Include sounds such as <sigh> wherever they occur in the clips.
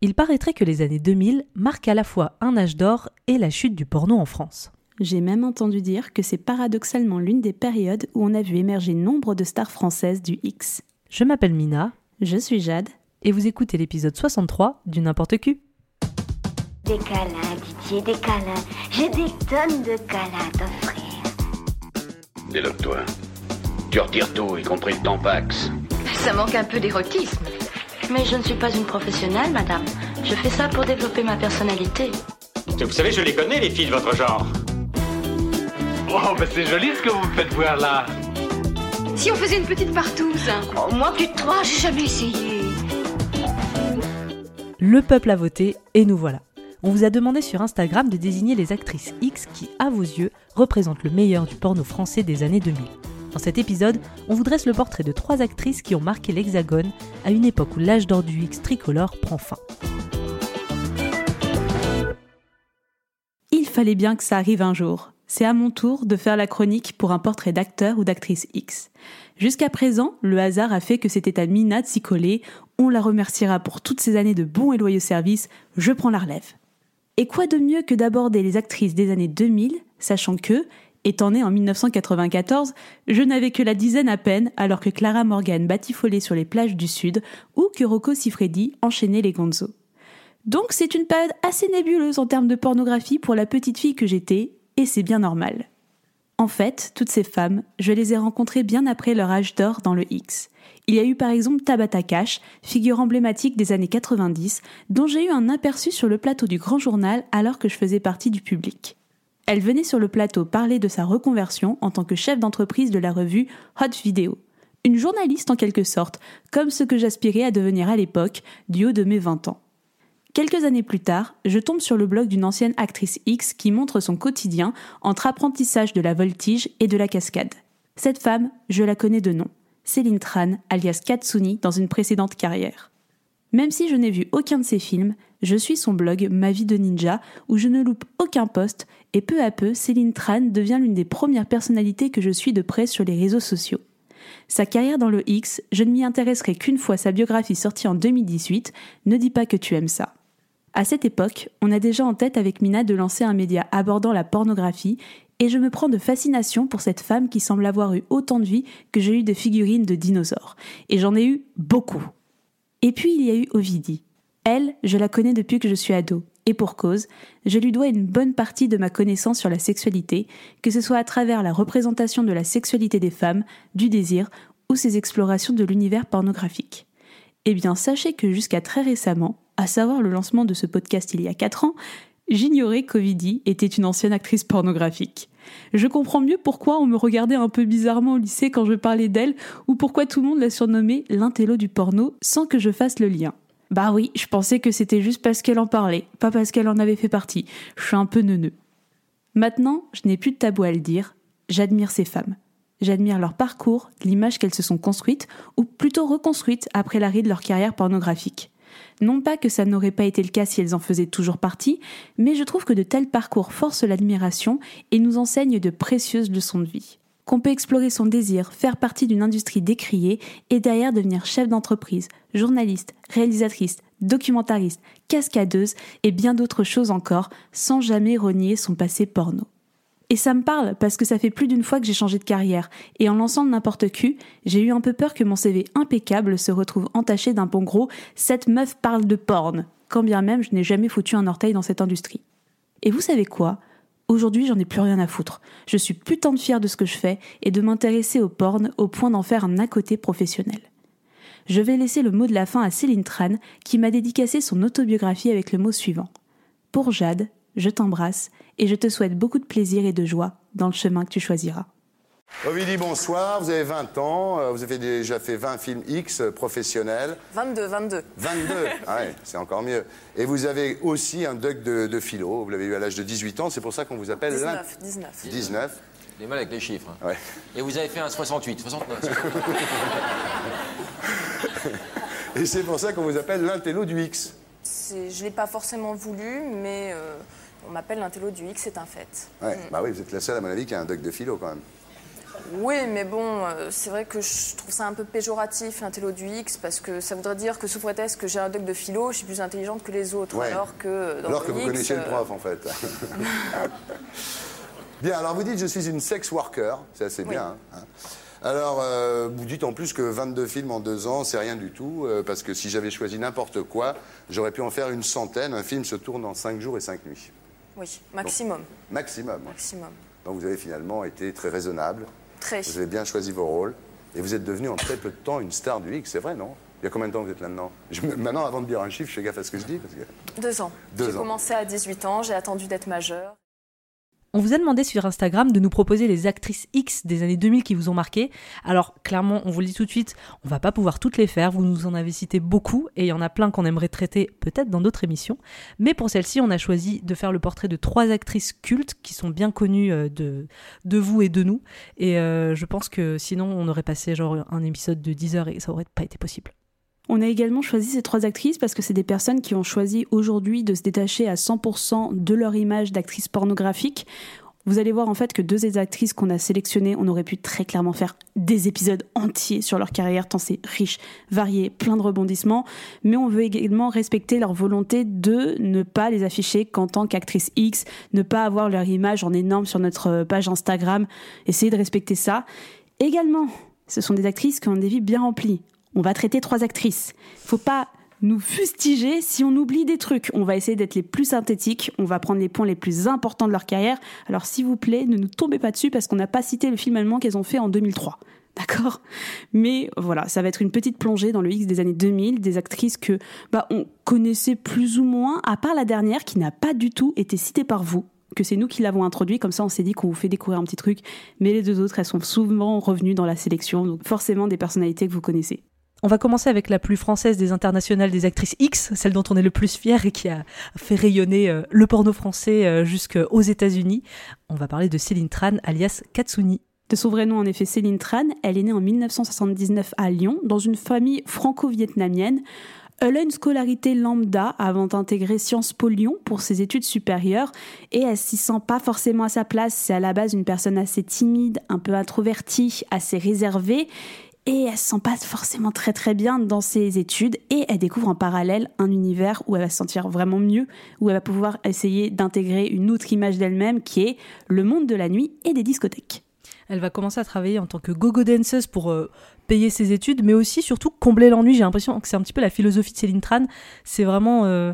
Il paraîtrait que les années 2000 marquent à la fois un âge d'or et la chute du porno en France. J'ai même entendu dire que c'est paradoxalement l'une des périodes où on a vu émerger nombre de stars françaises du X. Je m'appelle Mina. Je suis Jade. Et vous écoutez l'épisode 63 du N'importe Q. Des câlins, Didier, des câlins. J'ai des tonnes de câlins à t'offrir. Déloque-toi. Tu retires tout, y compris le tampax. Ça manque un peu d'érotisme. Mais je ne suis pas une professionnelle, madame. Je fais ça pour développer ma personnalité. Vous savez, je les connais, les filles de votre genre. Oh, bah c'est joli ce que vous me faites voir là. Si on faisait une petite partouze Oh, moi, tu te crois, j'ai jamais essayé. Le peuple a voté et nous voilà. On vous a demandé sur Instagram de désigner les actrices X qui, à vos yeux, représentent le meilleur du porno français des années 2000. Dans cet épisode, on vous dresse le portrait de trois actrices qui ont marqué l'Hexagone à une époque où l'âge d'or du X tricolore prend fin. Il fallait bien que ça arrive un jour. C'est à mon tour de faire la chronique pour un portrait d'acteur ou d'actrice X. Jusqu'à présent, le hasard a fait que c'était à Mina de s'y coller. On la remerciera pour toutes ces années de bons et loyaux services. Je prends la relève. Et quoi de mieux que d'aborder les actrices des années 2000, sachant que, étant née en 1994, je n'avais que la dizaine à peine alors que Clara Morgan batifolait sur les plages du Sud ou que Rocco Siffredi enchaînait les gonzos. Donc c'est une période assez nébuleuse en termes de pornographie pour la petite fille que j'étais, et c'est bien normal. En fait, toutes ces femmes, je les ai rencontrées bien après leur âge d'or dans le X. Il y a eu par exemple Tabata Cash, figure emblématique des années 90, dont j'ai eu un aperçu sur le plateau du Grand Journal alors que je faisais partie du public. Elle venait sur le plateau parler de sa reconversion en tant que chef d'entreprise de la revue Hot Video. Une journaliste en quelque sorte, comme ce que j'aspirais à devenir à l'époque, du haut de mes 20 ans. Quelques années plus tard, je tombe sur le blog d'une ancienne actrice X qui montre son quotidien entre apprentissage de la voltige et de la cascade. Cette femme, je la connais de nom. Céline Tran, alias Katsuni, dans une précédente carrière. Même si je n'ai vu aucun de ses films, je suis son blog Ma vie de ninja, où je ne loupe aucun poste, et peu à peu, Céline Tran devient l'une des premières personnalités que je suis de près sur les réseaux sociaux. Sa carrière dans le X, je ne m'y intéresserai qu'une fois sa biographie sortie en 2018, Ne dis pas que tu aimes ça. À cette époque, on a déjà en tête avec Mina de lancer un média abordant la pornographie et je me prends de fascination pour cette femme qui semble avoir eu autant de vie que j'ai eu de figurines de dinosaures. Et j'en ai eu beaucoup. Et puis il y a eu Ovidie. Elle, je la connais depuis que je suis ado. Et pour cause, je lui dois une bonne partie de ma connaissance sur la sexualité, que ce soit à travers la représentation de la sexualité des femmes, du désir ou ses explorations de l'univers pornographique. Eh bien, sachez que jusqu'à très récemment, à savoir le lancement de ce podcast il y a 4 ans, j'ignorais qu'Ovidie était une ancienne actrice pornographique. Je comprends mieux pourquoi on me regardait un peu bizarrement au lycée quand je parlais d'elle, ou pourquoi tout le monde la surnommait l'intello du porno sans que je fasse le lien. Bah oui, je pensais que c'était juste parce qu'elle en parlait, pas parce qu'elle en avait fait partie. Je suis un peu neuneux. Maintenant, je n'ai plus de tabou à le dire, j'admire ces femmes. J'admire leur parcours, l'image qu'elles se sont construites, ou plutôt reconstruites après l'arrêt de leur carrière pornographique. Non pas que ça n'aurait pas été le cas si elles en faisaient toujours partie, mais je trouve que de tels parcours forcent l'admiration et nous enseignent de précieuses leçons de vie. Qu'on peut explorer son désir, faire partie d'une industrie décriée et derrière devenir chef d'entreprise, journaliste, réalisatrice, documentariste, cascadeuse et bien d'autres choses encore sans jamais renier son passé porno. Et ça me parle parce que ça fait plus d'une fois que j'ai changé de carrière, et en lançant n'importe qui, j'ai eu un peu peur que mon CV impeccable se retrouve entaché d'un bon gros Cette meuf parle de porn, quand bien même je n'ai jamais foutu un orteil dans cette industrie. Et vous savez quoi? Aujourd'hui, j'en ai plus rien à foutre. Je suis putain de fière de ce que je fais et de m'intéresser au porn au point d'en faire un à côté professionnel. Je vais laisser le mot de la fin à Céline Tran qui m'a dédicacé son autobiographie avec le mot suivant. Pour Jade, je t'embrasse et je te souhaite beaucoup de plaisir et de joie dans le chemin que tu choisiras. Ovidie, bonsoir, vous avez 20 ans, euh, vous avez déjà fait 20 films X professionnels. 22, 22. 22 Ah ouais, c'est encore mieux. Et vous avez aussi un doc de, de philo, vous l'avez eu à l'âge de 18 ans, c'est pour ça qu'on vous appelle... 19, 19. 19. Les mal avec les chiffres. hein. Ouais. Et vous avez fait un 68, 69. <laughs> Et c'est pour ça qu'on vous appelle l'intello du X. Je ne l'ai pas forcément voulu, mais euh, on m'appelle l'intello du X, c'est un fait. Ouais, Mm. bah oui, vous êtes la seule, à mon avis, qui a un doc de philo quand même. Oui, mais bon, euh, c'est vrai que je trouve ça un peu péjoratif, l'intello du X, parce que ça voudrait dire que sous prétexte que j'ai un doc de philo, je suis plus intelligente que les autres, Ouais. alors que dans Alors le que vous X, connaissiez le euh, prof, en fait. <laughs> bien, alors vous dites je suis une sex worker, c'est assez Oui. bien. hein. Alors, euh, vous dites en plus que 22 films en deux ans, c'est rien du tout, euh, parce que si j'avais choisi n'importe quoi, j'aurais pu en faire une centaine. Un film se tourne en 5 jours et 5 nuits. Oui, maximum, Maximum. maximum. Donc vous avez finalement été très raisonnable, Très. vous avez bien choisi vos rôles, et vous êtes devenu en très peu de temps une star du X, c'est vrai, non? Il y a combien de temps que vous êtes là-dedans? Maintenant, avant de dire un chiffre, je fais gaffe à ce que je dis. Parce que... Deux ans. Deux J'ai ans. commencé à 18 ans, j'ai attendu d'être majeure. On vous a demandé sur Instagram de nous proposer les actrices X des années 2000 qui vous ont marqué. Alors clairement, on vous le dit tout de suite, on va pas pouvoir toutes les faire, vous nous en avez cité beaucoup et il y en a plein qu'on aimerait traiter peut-être dans d'autres émissions. Mais pour celle-ci, on a choisi de faire le portrait de trois actrices cultes qui sont bien connues euh, de, de vous et de nous. Et euh, je pense que sinon, on aurait passé genre un épisode de 10 heures et ça aurait pas été possible. On a également choisi ces trois actrices parce que c'est des personnes qui ont choisi aujourd'hui de se détacher à 100% de leur image d'actrice pornographique. Vous allez voir en fait que deux des actrices qu'on a sélectionnées, on aurait pu très clairement faire des épisodes entiers sur leur carrière, tant c'est riche, varié, plein de rebondissements. Mais on veut également respecter leur volonté de ne pas les afficher qu'en tant qu'actrice X, ne pas avoir leur image en énorme sur notre page Instagram. Essayez de respecter ça. Également, ce sont des actrices qui ont des vies bien remplies. On va traiter trois actrices. Faut pas nous fustiger si on oublie des trucs. On va essayer d'être les plus synthétiques. On va prendre les points les plus importants de leur carrière. Alors, s'il vous plaît, ne nous tombez pas dessus parce qu'on n'a pas cité le film allemand qu'elles ont fait en 2003. D'accord? Mais voilà, ça va être une petite plongée dans le X des années 2000, des actrices que bah, on connaissait plus ou moins, à part la dernière qui n'a pas du tout été citée par vous que c'est nous qui l'avons introduit, comme ça on s'est dit qu'on vous fait découvrir un petit truc, mais les deux autres, elles sont souvent revenues dans la sélection, donc forcément des personnalités que vous connaissez. On va commencer avec la plus française des internationales des actrices X, celle dont on est le plus fier et qui a fait rayonner euh, le porno français euh, jusqu'aux États-Unis. On va parler de Céline Tran, alias Katsuni. De son vrai nom, en effet, Céline Tran, elle est née en 1979 à Lyon, dans une famille franco-vietnamienne. Elle a une scolarité lambda avant d'intégrer Sciences Po Lyon pour ses études supérieures et elle s'y sent pas forcément à sa place. C'est à la base une personne assez timide, un peu introvertie, assez réservée et elle se sent pas forcément très très bien dans ses études et elle découvre en parallèle un univers où elle va se sentir vraiment mieux, où elle va pouvoir essayer d'intégrer une autre image d'elle-même qui est le monde de la nuit et des discothèques. Elle va commencer à travailler en tant que go-go danseuse pour euh, payer ses études, mais aussi surtout combler l'ennui. J'ai l'impression que c'est un petit peu la philosophie de Céline Tran. C'est vraiment, euh,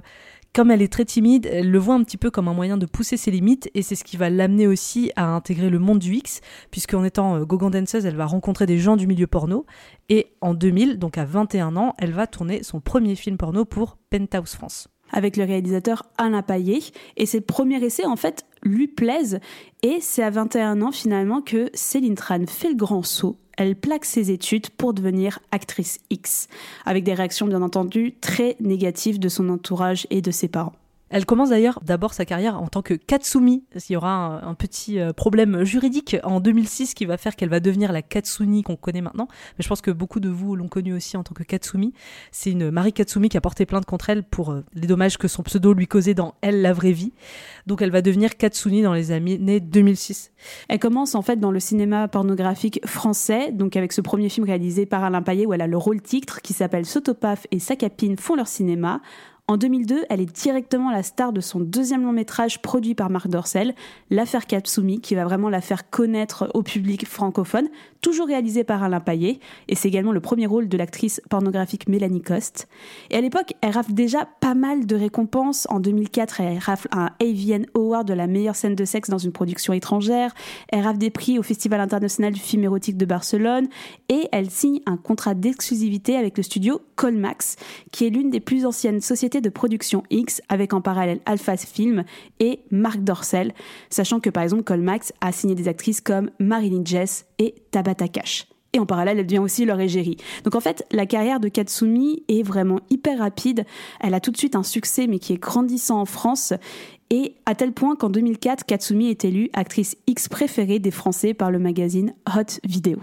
comme elle est très timide, elle le voit un petit peu comme un moyen de pousser ses limites, et c'est ce qui va l'amener aussi à intégrer le monde du X, puisqu'en étant euh, go-go danseuse, elle va rencontrer des gens du milieu porno, et en 2000, donc à 21 ans, elle va tourner son premier film porno pour Penthouse France avec le réalisateur Alain Payet. Et ses premiers essais, en fait, lui plaisent. Et c'est à 21 ans, finalement, que Céline Tran fait le grand saut. Elle plaque ses études pour devenir actrice X, avec des réactions, bien entendu, très négatives de son entourage et de ses parents. Elle commence d'ailleurs d'abord sa carrière en tant que Katsumi. Il y aura un, petit euh, problème juridique en 2006 qui va faire qu'elle va devenir la Katsuni qu'on connaît maintenant. Mais je pense que beaucoup de vous l'ont connue aussi en tant que Katsumi. C'est une Marie Katsumi qui a porté plainte contre elle pour euh, les dommages que son pseudo lui causait dans Elle, la vraie vie. Donc elle va devenir Katsuni dans les années 2006. Elle commence en fait dans le cinéma pornographique français, donc avec ce premier film réalisé par Alain Payet où elle a le rôle titre qui s'appelle Sotopaf et Sakapine font leur cinéma. En 2002, elle est directement la star de son deuxième long métrage produit par Marc Dorcel, L'affaire Katsumi, qui va vraiment la faire connaître au public francophone, toujours réalisé par Alain Payet, et c'est également le premier rôle de l'actrice pornographique Mélanie Coste. Et à l'époque, elle rafle déjà pas mal de récompenses. En 2004, elle rafle un AVN Award de la meilleure scène de sexe dans une production étrangère, elle rafle des prix au Festival international du film érotique de Barcelone, et elle signe un contrat d'exclusivité avec le studio Colmax, qui est l'une des plus anciennes sociétés de production X avec en parallèle Alpha Film et Marc Dorcel, sachant que par exemple Colmax a signé des actrices comme Marilyn Jess et Tabata Cash. Et en parallèle, elle devient aussi leur égérie. Donc en fait, la carrière de Katsumi est vraiment hyper rapide. Elle a tout de suite un succès, mais qui est grandissant en France. Et à tel point qu'en 2004, Katsumi est élue actrice X préférée des Français par le magazine Hot Video.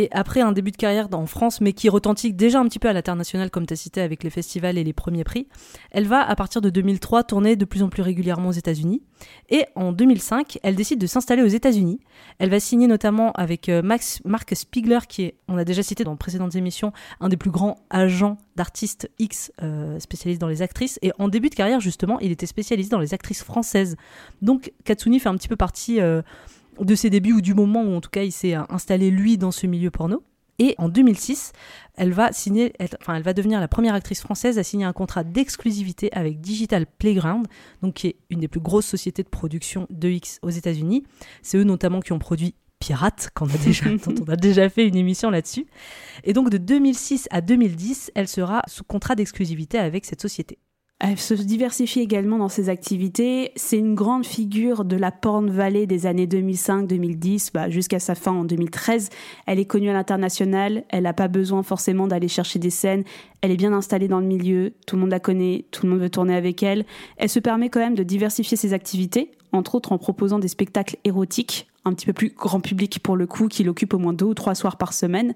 Et après un début de carrière en France, mais qui retentit déjà un petit peu à l'international, comme tu as cité avec les festivals et les premiers prix, elle va, à partir de 2003, tourner de plus en plus régulièrement aux États-Unis. Et en 2005, elle décide de s'installer aux États-Unis. Elle va signer notamment avec euh, Max, Mark Spiegler, qui est, on a déjà cité dans de précédentes émissions, un des plus grands agents d'artistes X euh, spécialistes dans les actrices. Et en début de carrière, justement, il était spécialisé dans les actrices françaises. Donc Katsuni fait un petit peu partie euh, de ses débuts ou du moment où en tout cas il s'est installé lui dans ce milieu porno. Et en 2006, elle va signer, enfin, elle va devenir la première actrice française à signer un contrat d'exclusivité avec Digital Playground, donc qui est une des plus grosses sociétés de production de X aux États-Unis. C'est eux notamment qui ont produit Pirate, qu'on a déjà, <laughs> dont on a déjà fait une émission là-dessus. Et donc de 2006 à 2010, elle sera sous contrat d'exclusivité avec cette société. Elle se diversifie également dans ses activités. C'est une grande figure de la Porn Valley des années 2005-2010 bah, jusqu'à sa fin en 2013. Elle est connue à l'international. Elle n'a pas besoin forcément d'aller chercher des scènes. Elle est bien installée dans le milieu. Tout le monde la connaît. Tout le monde veut tourner avec elle. Elle se permet quand même de diversifier ses activités, entre autres en proposant des spectacles érotiques, un petit peu plus grand public pour le coup, qui l'occupe au moins deux ou trois soirs par semaine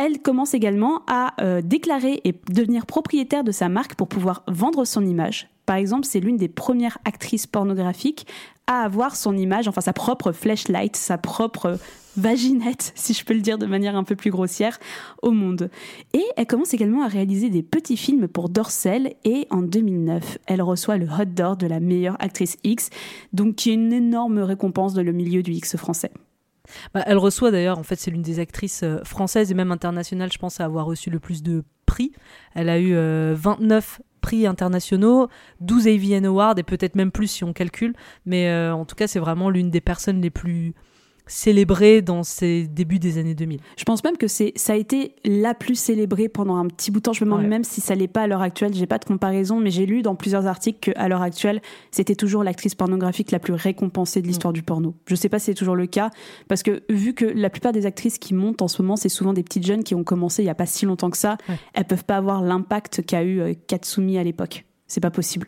elle commence également à euh, déclarer et devenir propriétaire de sa marque pour pouvoir vendre son image. Par exemple, c'est l'une des premières actrices pornographiques à avoir son image, enfin sa propre flashlight, sa propre vaginette, <laughs> si je peux le dire de manière un peu plus grossière, au monde. Et elle commence également à réaliser des petits films pour Dorsel et en 2009, elle reçoit le Hot Door de la meilleure actrice X, donc qui est une énorme récompense dans le milieu du X français. Bah, elle reçoit d'ailleurs, en fait, c'est l'une des actrices euh, françaises et même internationales, je pense, à avoir reçu le plus de prix. Elle a eu 29 euh, prix internationaux, 12 AVN Awards et peut-être même plus si on calcule. Mais euh, en tout cas, c'est vraiment l'une des personnes les plus célébrée dans ces débuts des années 2000. Je pense même que c'est ça a été la plus célébrée pendant un petit bout de temps. Je me demande même si ça l'est pas à l'heure actuelle. J'ai pas de comparaison, mais j'ai lu dans plusieurs articles qu'à l'heure actuelle, c'était toujours l'actrice pornographique la plus récompensée de l'histoire mm. du porno. Je sais pas si c'est toujours le cas parce que vu que la plupart des actrices qui montent en ce moment, c'est souvent des petites jeunes qui ont commencé il y a pas si longtemps que ça, elles peuvent pas avoir l'impact qu'a eu euh, Katsumi à l'époque. C'est pas possible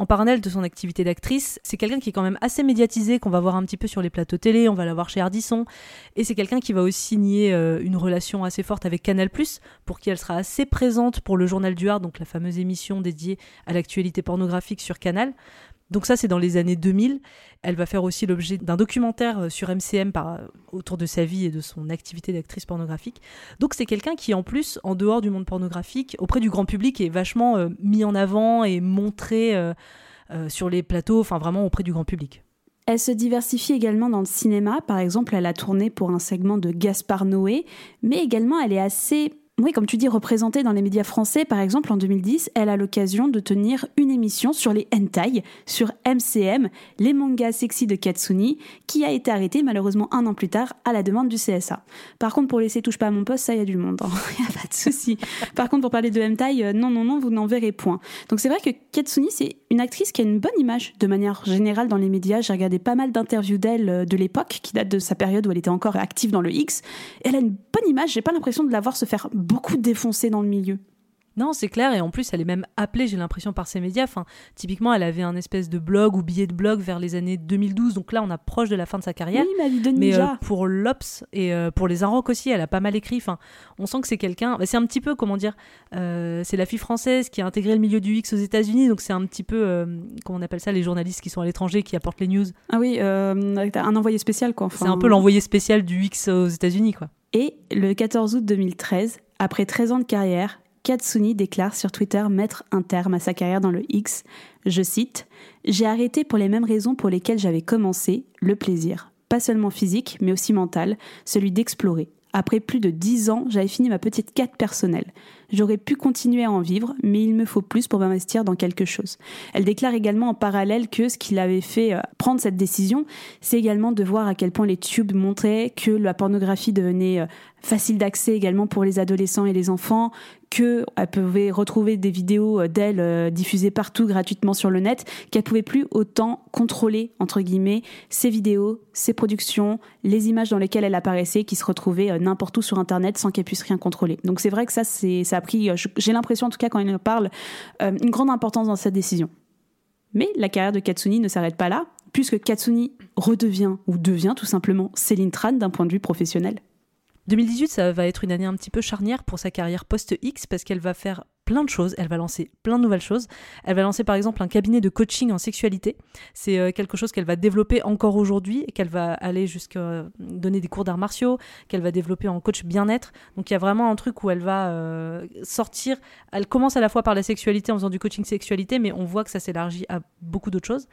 en parallèle de son activité d'actrice, c'est quelqu'un qui est quand même assez médiatisé, qu'on va voir un petit peu sur les plateaux télé, on va la voir chez Ardisson, et c'est quelqu'un qui va aussi signer euh, une relation assez forte avec Canal+, pour qui elle sera assez présente pour le Journal du Hard, donc la fameuse émission dédiée à l'actualité pornographique sur Canal, donc ça, c'est dans les années 2000. Elle va faire aussi l'objet d'un documentaire euh, sur MCM par, euh, autour de sa vie et de son activité d'actrice pornographique. Donc c'est quelqu'un qui, en plus, en dehors du monde pornographique, auprès du grand public, est vachement euh, mis en avant et montré sur les plateaux, enfin vraiment auprès du grand public. Elle se diversifie également dans le cinéma. Par exemple, elle a tourné pour un segment de Gaspard Noé, mais également elle est assez oui, comme tu dis, représentée dans les médias français, par exemple en 2010, elle a l'occasion de tenir une émission sur les hentai, sur MCM, les mangas sexy de Katsuni, qui a été arrêtée malheureusement un an plus tard à la demande du CSA. Par contre, pour laisser touche pas à mon poste, ça y a du monde, il hein. <laughs> a pas de souci. Par contre, pour parler de hentai, euh, non, non, non, vous n'en verrez point. Donc c'est vrai que Katsuni, c'est une actrice qui a une bonne image de manière générale dans les médias. J'ai regardé pas mal d'interviews d'elle euh, de l'époque, qui date de sa période où elle était encore active dans le X. elle a une bonne image, j'ai pas l'impression de la voir se faire beaucoup défoncé dans le milieu. Non, c'est clair, et en plus, elle est même appelée, j'ai l'impression, par ses médias. Enfin, typiquement, elle avait un espèce de blog ou billet de blog vers les années 2012, donc là, on approche de la fin de sa carrière. Oui, ma vie de Mais euh, pour l'Ops et euh, pour les Inrocks aussi, elle a pas mal écrit. Enfin, on sent que c'est quelqu'un. Bah, c'est un petit peu, comment dire, euh, c'est la fille française qui a intégré le milieu du X aux États-Unis, donc c'est un petit peu, comment on appelle ça, les journalistes qui sont à l'étranger, qui apportent les news. Ah oui, un envoyé spécial, quoi. c'est un peu l'envoyé spécial du X aux États-Unis, quoi. Et le 14 août 2013, après 13 ans de carrière, Katsuni déclare sur Twitter mettre un terme à sa carrière dans le X. Je cite J'ai arrêté pour les mêmes raisons pour lesquelles j'avais commencé, le plaisir. Pas seulement physique, mais aussi mental, celui d'explorer. Après plus de 10 ans, j'avais fini ma petite quête personnelle. J'aurais pu continuer à en vivre, mais il me faut plus pour m'investir dans quelque chose. Elle déclare également en parallèle que ce qui l'avait fait euh, prendre cette décision, c'est également de voir à quel point les tubes montraient que la pornographie devenait euh, facile d'accès également pour les adolescents et les enfants, qu'elle pouvait retrouver des vidéos euh, d'elle diffusées partout gratuitement sur le net, qu'elle pouvait plus autant contrôler entre guillemets ses vidéos, ses productions, les images dans lesquelles elle apparaissait, qui se retrouvaient n'importe où sur internet sans qu'elle puisse rien contrôler. Donc c'est vrai que ça c'est ça pris, euh, j'ai l'impression en tout cas quand il en parle, euh, une grande importance dans cette décision. Mais la carrière de Katsuni ne s'arrête pas là, puisque Katsuni redevient ou devient tout simplement Céline Tran d'un point de vue professionnel. 2018, ça va être une année un petit peu charnière pour sa carrière post-X parce qu'elle va faire plein de choses, elle va lancer plein de nouvelles choses. Elle va lancer par exemple un cabinet de coaching en sexualité. C'est euh, quelque chose qu'elle va développer encore aujourd'hui qu'elle va aller jusqu'à euh, donner des cours d'arts martiaux, qu'elle va développer en coach bien-être. Donc il y a vraiment un truc où elle va euh, sortir. Elle commence à la fois par la sexualité en faisant du coaching sexualité, mais on voit que ça s'élargit à beaucoup d'autres choses.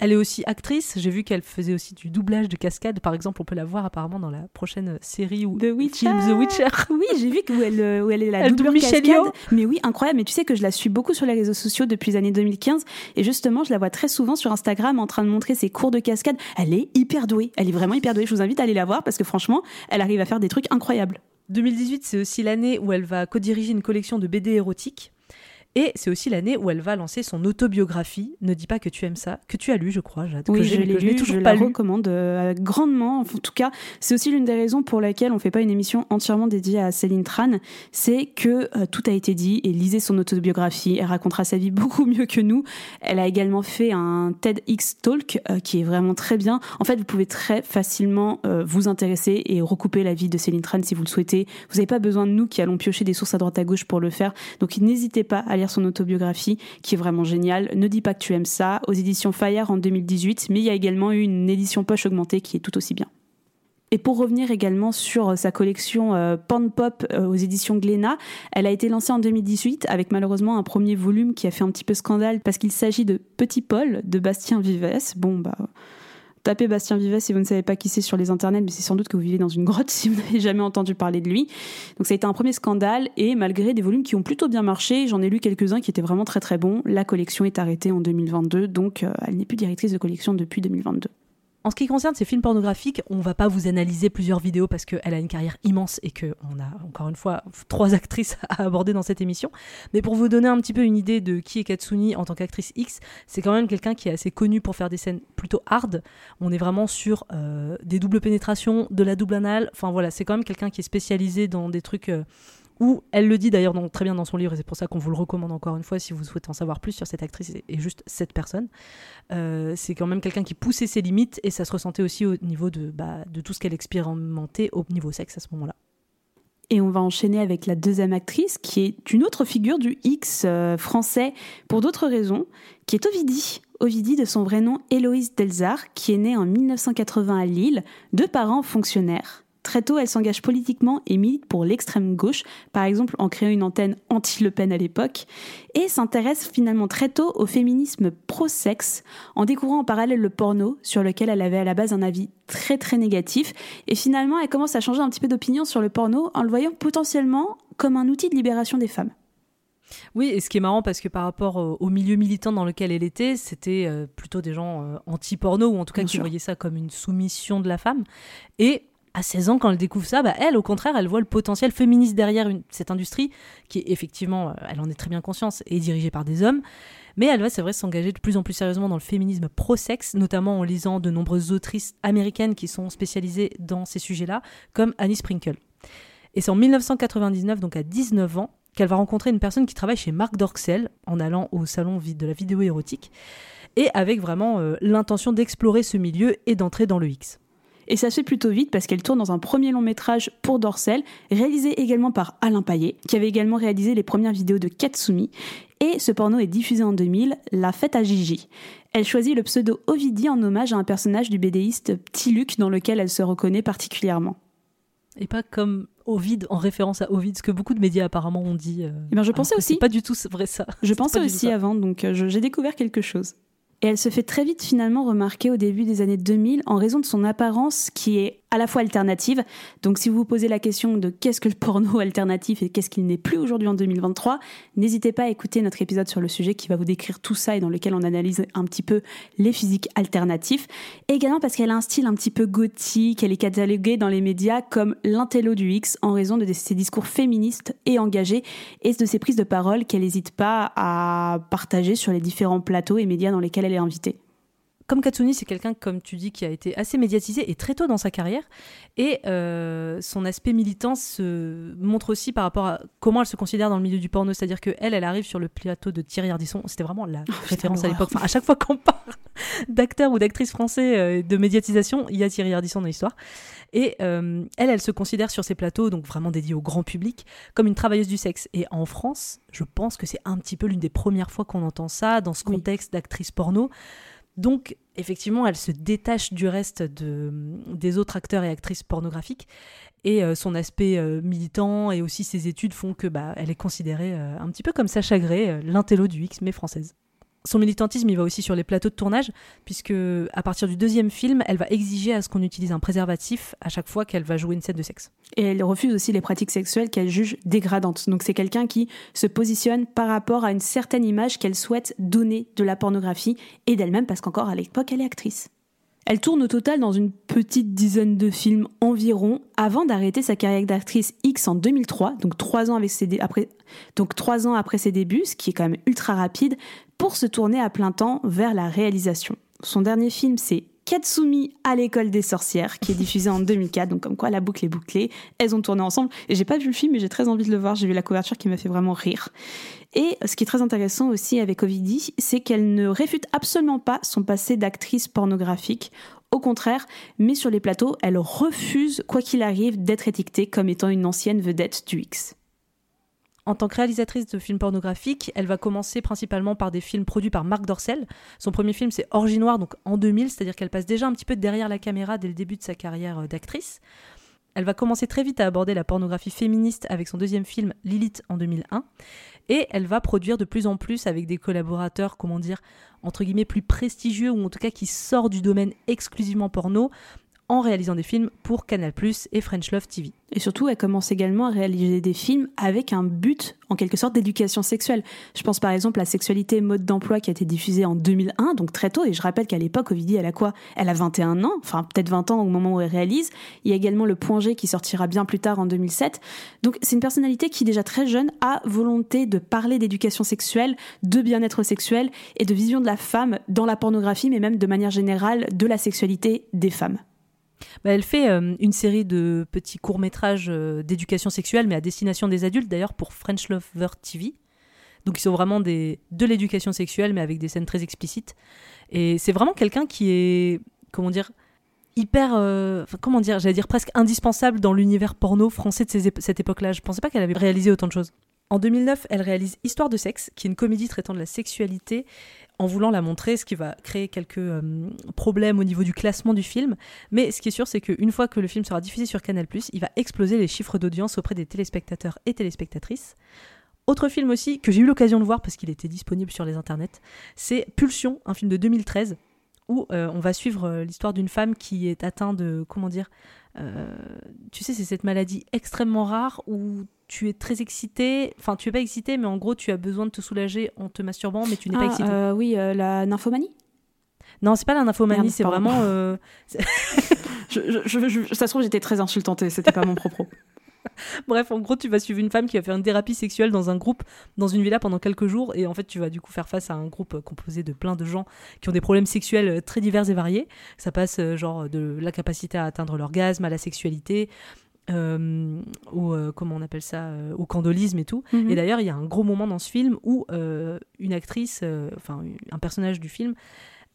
Elle est aussi actrice. J'ai vu qu'elle faisait aussi du doublage de cascade. Par exemple, on peut la voir apparemment dans la prochaine série ou The Witcher. film The Witcher. <laughs> Oui, j'ai vu où elle, euh, où elle est la Elle double cascade. Mais oui, incroyable. Mais tu sais que je la suis beaucoup sur les réseaux sociaux depuis les années 2015. Et justement, je la vois très souvent sur Instagram en train de montrer ses cours de cascade. Elle est hyper douée. Elle est vraiment hyper douée. Je vous invite à aller la voir parce que franchement, elle arrive à faire des trucs incroyables. 2018, c'est aussi l'année où elle va co-diriger une collection de BD érotiques. Et c'est aussi l'année où elle va lancer son autobiographie. Ne dis pas que tu aimes ça, que tu as lu, je crois, Jade. Oui, que je l'ai lu, toujours je pas la lu. recommande euh, grandement. En tout cas, c'est aussi l'une des raisons pour laquelle on fait pas une émission entièrement dédiée à Céline Tran. C'est que euh, tout a été dit et lisez son autobiographie. Elle racontera sa vie <laughs> beaucoup mieux que nous. Elle a également fait un TEDx Talk euh, qui est vraiment très bien. En fait, vous pouvez très facilement vous intéresser et recouper la vie de Céline Tran si vous le souhaitez. Vous n'avez pas besoin de nous qui allons piocher des sources à droite à gauche pour le faire. Donc n'hésitez pas à lire son autobiographie qui est vraiment géniale. Ne dis pas que tu aimes ça aux éditions Fire en 2018, mais il y a également eu une édition poche augmentée qui est tout aussi bien. Et pour revenir également sur euh, sa collection euh, Pan Pop euh, aux éditions Glénat, elle a été lancée en 2018 avec malheureusement un premier volume qui a fait un petit peu scandale parce qu'il s'agit de Petit Paul de Bastien Vives. Bon bah tapez Bastien Vives si vous ne savez pas qui c'est sur les internets, mais c'est sans doute que vous vivez dans une grotte <laughs> si vous n'avez jamais entendu parler de lui. Donc ça a été un premier scandale et malgré des volumes qui ont plutôt bien marché, j'en ai lu quelques-uns qui étaient vraiment très très bons. La collection est arrêtée en 2022, donc euh, elle n'est plus directrice de collection depuis 2022. En ce qui concerne ces films pornographiques, on va pas vous analyser plusieurs vidéos parce qu'elle a une carrière immense et qu'on a encore une fois <laughs> trois actrices à aborder dans cette émission. Mais pour vous donner un petit peu une idée de qui est Katsuni en tant qu'actrice X, c'est quand même quelqu'un qui est assez connu pour faire des scènes plutôt hard. On est vraiment sur euh, des doubles pénétrations, de la double anale. Enfin voilà, c'est quand même quelqu'un qui est spécialisé dans des trucs. euh, où elle le dit d'ailleurs très bien dans son livre, et c'est pour ça qu'on vous le recommande encore une fois si vous souhaitez en savoir plus sur cette actrice et, et juste cette personne. Euh, c'est quand même quelqu'un qui poussait ses limites et ça se ressentait aussi au niveau de, bah, de tout ce qu'elle expérimentait au niveau sexe à ce moment-là. Et on va enchaîner avec la deuxième actrice, qui est une autre figure du X euh, français, pour d'autres raisons, qui est Ovidie. Ovidie de son vrai nom Héloïse Delzard, qui est née en 1980 à Lille, de parents fonctionnaires. Très tôt, elle s'engage politiquement et milite pour l'extrême gauche, par exemple en créant une antenne anti-Le Pen à l'époque, et s'intéresse finalement très tôt au féminisme pro-sexe, en découvrant en parallèle le porno, sur lequel elle avait à la base un avis très très négatif, et finalement elle commence à changer un petit peu d'opinion sur le porno en le voyant potentiellement comme un outil de libération des femmes. Oui, et ce qui est marrant parce que par rapport au, milieu militant dans lequel elle était, c'était euh, plutôt des gens euh, anti-porno ou en tout cas Bien qui sûr. voyaient ça comme une soumission de la femme. Et à 16 ans, quand elle découvre ça, bah, elle, au contraire, elle voit le potentiel féministe derrière cette industrie qui est effectivement, euh, elle en est très bien conscience, est dirigée par des hommes. Mais elle va, c'est vrai, s'engager de plus en plus sérieusement dans le féminisme pro-sexe, notamment en lisant de nombreuses autrices américaines qui sont spécialisées dans ces sujets-là, comme Annie Sprinkle. Et c'est en 1999, donc à 19 ans, qu'elle va rencontrer une personne qui travaille chez Marc Dorcel en allant au salon de la vidéo érotique et avec vraiment euh, l'intention d'explorer ce milieu et d'entrer dans le X. Et ça se fait plutôt vite parce qu'elle tourne dans un premier long métrage pour Dorcel, réalisé également par Alain Payet, qui avait également réalisé les premières vidéos de Katsumi. Et ce porno est diffusé en 2000, La fête à Gigi. Elle choisit le pseudo Ovidie en hommage à un personnage du BDiste Petit Luc dans lequel elle se reconnaît particulièrement. Et pas comme Ovid en référence à Ovid, ce que beaucoup de médias apparemment ont dit. euh, Eh ben, je pensais aussi. Pas du tout vrai ça. Je pensais aussi avant, donc euh, j'ai découvert quelque chose. Et elle se fait très vite finalement remarquer au début des années 2000 en raison de son apparence qui est à la fois alternative. Donc si vous vous posez la question de qu'est-ce que le porno <laughs> alternatif et qu'est-ce qu'il n'est plus aujourd'hui en 2023, n'hésitez pas à écouter notre épisode sur le sujet qui va vous décrire tout ça et dans lequel on analyse un petit peu les physiques alternatifs. Également parce qu'elle a un style un petit peu gothique, elle est cataloguée dans les médias comme l'intello du X en raison de ses discours féministes et engagés et de ses prises de parole qu'elle n'hésite pas à partager sur les différents plateaux et médias dans lesquels elle est invitée. Comme Katsuni, c'est quelqu'un, comme tu dis, qui a été assez médiatisé et très tôt dans sa carrière. Et euh, son aspect militant se montre aussi par rapport à comment elle se considère dans le milieu du porno. C'est-à-dire qu'elle, elle arrive sur le plateau de Thierry Ardisson. C'était vraiment la référence à l'époque. Enfin, à chaque fois qu'on parle d'acteurs ou d'actrices français euh, de médiatisation, il y a Thierry Ardisson dans l'histoire. Et euh, elle, elle se considère sur ses plateaux, donc vraiment dédiés au grand public, comme une travailleuse du sexe. Et en France, je pense que c'est un petit peu l'une des premières fois qu'on entend ça dans ce contexte d'actrice porno. Donc, effectivement, elle se détache du reste de, des autres acteurs et actrices pornographiques. Et euh, son aspect euh, militant et aussi ses études font que bah, elle est considérée euh, un petit peu comme Sacha Gray, l'intello du X, mais française. Son militantisme, il va aussi sur les plateaux de tournage, puisque à partir du deuxième film, elle va exiger à ce qu'on utilise un préservatif à chaque fois qu'elle va jouer une scène de sexe. Et elle refuse aussi les pratiques sexuelles qu'elle juge dégradantes. Donc c'est quelqu'un qui se positionne par rapport à une certaine image qu'elle souhaite donner de la pornographie et d'elle-même, parce qu'encore à l'époque, elle est actrice. Elle tourne au total dans une petite dizaine de films environ avant d'arrêter sa carrière d'actrice X en 2003, donc trois ans, après, après ses débuts, ce qui est quand même ultra rapide, pour se tourner à plein temps vers la réalisation. Son dernier film, c'est Katsumi à l'école des sorcières, qui est diffusé en 2004, donc comme quoi la boucle est bouclée. Elles ont tourné ensemble. Et j'ai pas vu le film, mais j'ai très envie de le voir. J'ai vu la couverture qui m'a fait vraiment rire. Et ce qui est très intéressant aussi avec Ovidie, c'est qu'elle ne réfute absolument pas son passé d'actrice pornographique. Au contraire, mais sur les plateaux, elle refuse, quoi qu'il arrive, d'être étiquetée comme étant une ancienne vedette du X. En tant que réalisatrice de films pornographiques, elle va commencer principalement par des films produits par Marc Dorcel. Son premier film, c'est Orgie Noire, donc en 2000, c'est-à-dire qu'elle passe déjà un petit peu derrière la caméra dès le début de sa carrière euh, d'actrice. Elle va commencer très vite à aborder la pornographie féministe avec son deuxième film Lilith en 2001. Et elle va produire de plus en plus avec des collaborateurs, comment dire, entre guillemets, plus prestigieux ou en tout cas qui sortent du domaine exclusivement porno en réalisant des films pour Canal ⁇ et French Love TV. Et surtout, elle commence également à réaliser des films avec un but, en quelque sorte, d'éducation sexuelle. Je pense par exemple à Sexualité mode d'emploi qui a été diffusée en 2001, donc très tôt. Et je rappelle qu'à l'époque, Ovidie, elle a quoi? Elle a 21 ans, enfin peut-être 20 ans au moment où elle réalise. Il y a également Le Point G qui sortira bien plus tard en 2007. Donc c'est une personnalité qui, déjà très jeune, a volonté de parler d'éducation sexuelle, de bien-être sexuel et de vision de la femme dans la pornographie, mais même de manière générale de la sexualité des femmes. Bah, elle fait euh, une série de petits courts-métrages euh, d'éducation sexuelle, mais à destination des adultes, d'ailleurs, pour French Lover TV. Donc, ils sont vraiment des, de l'éducation sexuelle, mais avec des scènes très explicites. Et c'est vraiment quelqu'un qui est, comment dire, hyper, euh, comment dire, j'allais dire presque indispensable dans l'univers porno français de cette époque-là. Je pensais pas qu'elle avait réalisé autant de choses. En 2009, elle réalise Histoire de sexe, qui est une comédie traitant de la sexualité en voulant la montrer, ce qui va créer quelques euh, problèmes au niveau du classement du film. Mais ce qui est sûr, c'est qu'une fois que le film sera diffusé sur Canal+, il va exploser les chiffres d'audience auprès des téléspectateurs et téléspectatrices. Autre film aussi que j'ai eu l'occasion de voir parce qu'il était disponible sur les internets, c'est Pulsion, un film de 2013 où euh, on va suivre euh, l'histoire d'une femme qui est atteinte de comment dire tu sais c'est cette maladie extrêmement rare où tu es très excité, enfin tu es pas excité, mais en gros tu as besoin de te soulager en te masturbant, mais tu n'es pas ah, excité. Euh, oui, euh, la nymphomanie? Non, c'est pas la nymphomanie, c'est vraiment. Euh, <laughs> je, ça se trouve, j'étais très insultante, c'était pas mon propos. <laughs> Bref, en gros, tu vas suivre une femme qui va faire une thérapie sexuelle dans un groupe, dans une villa pendant quelques jours, et en fait, tu vas du coup faire face à un groupe composé de plein de gens qui ont des problèmes sexuels très divers et variés. Ça passe genre de la capacité à atteindre l'orgasme à la sexualité, euh, au euh, comment on appelle ça euh, au candolisme et tout. Mhm. et d'ailleurs il y a un gros moment dans ce film où une actrice enfin un personnage du film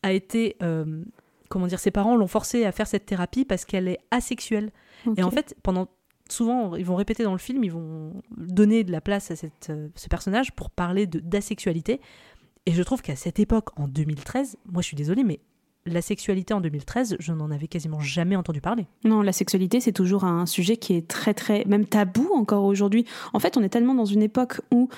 a été comment dire ses parents l'ont forcée à faire cette thérapie parce qu'elle est asexuelle. Et en fait pendant souvent ils vont répéter dans le film ils vont donner de la place à cette, ce personnage pour parler de d'asexualité. Et je trouve qu'à cette époque en 2013 moi je suis désolée mais la sexualité en 2013, je n'en avais quasiment jamais entendu parler. Non, la sexualité, c'est toujours un sujet qui est très, très, même tabou encore aujourd'hui. En fait, on est tellement dans une époque où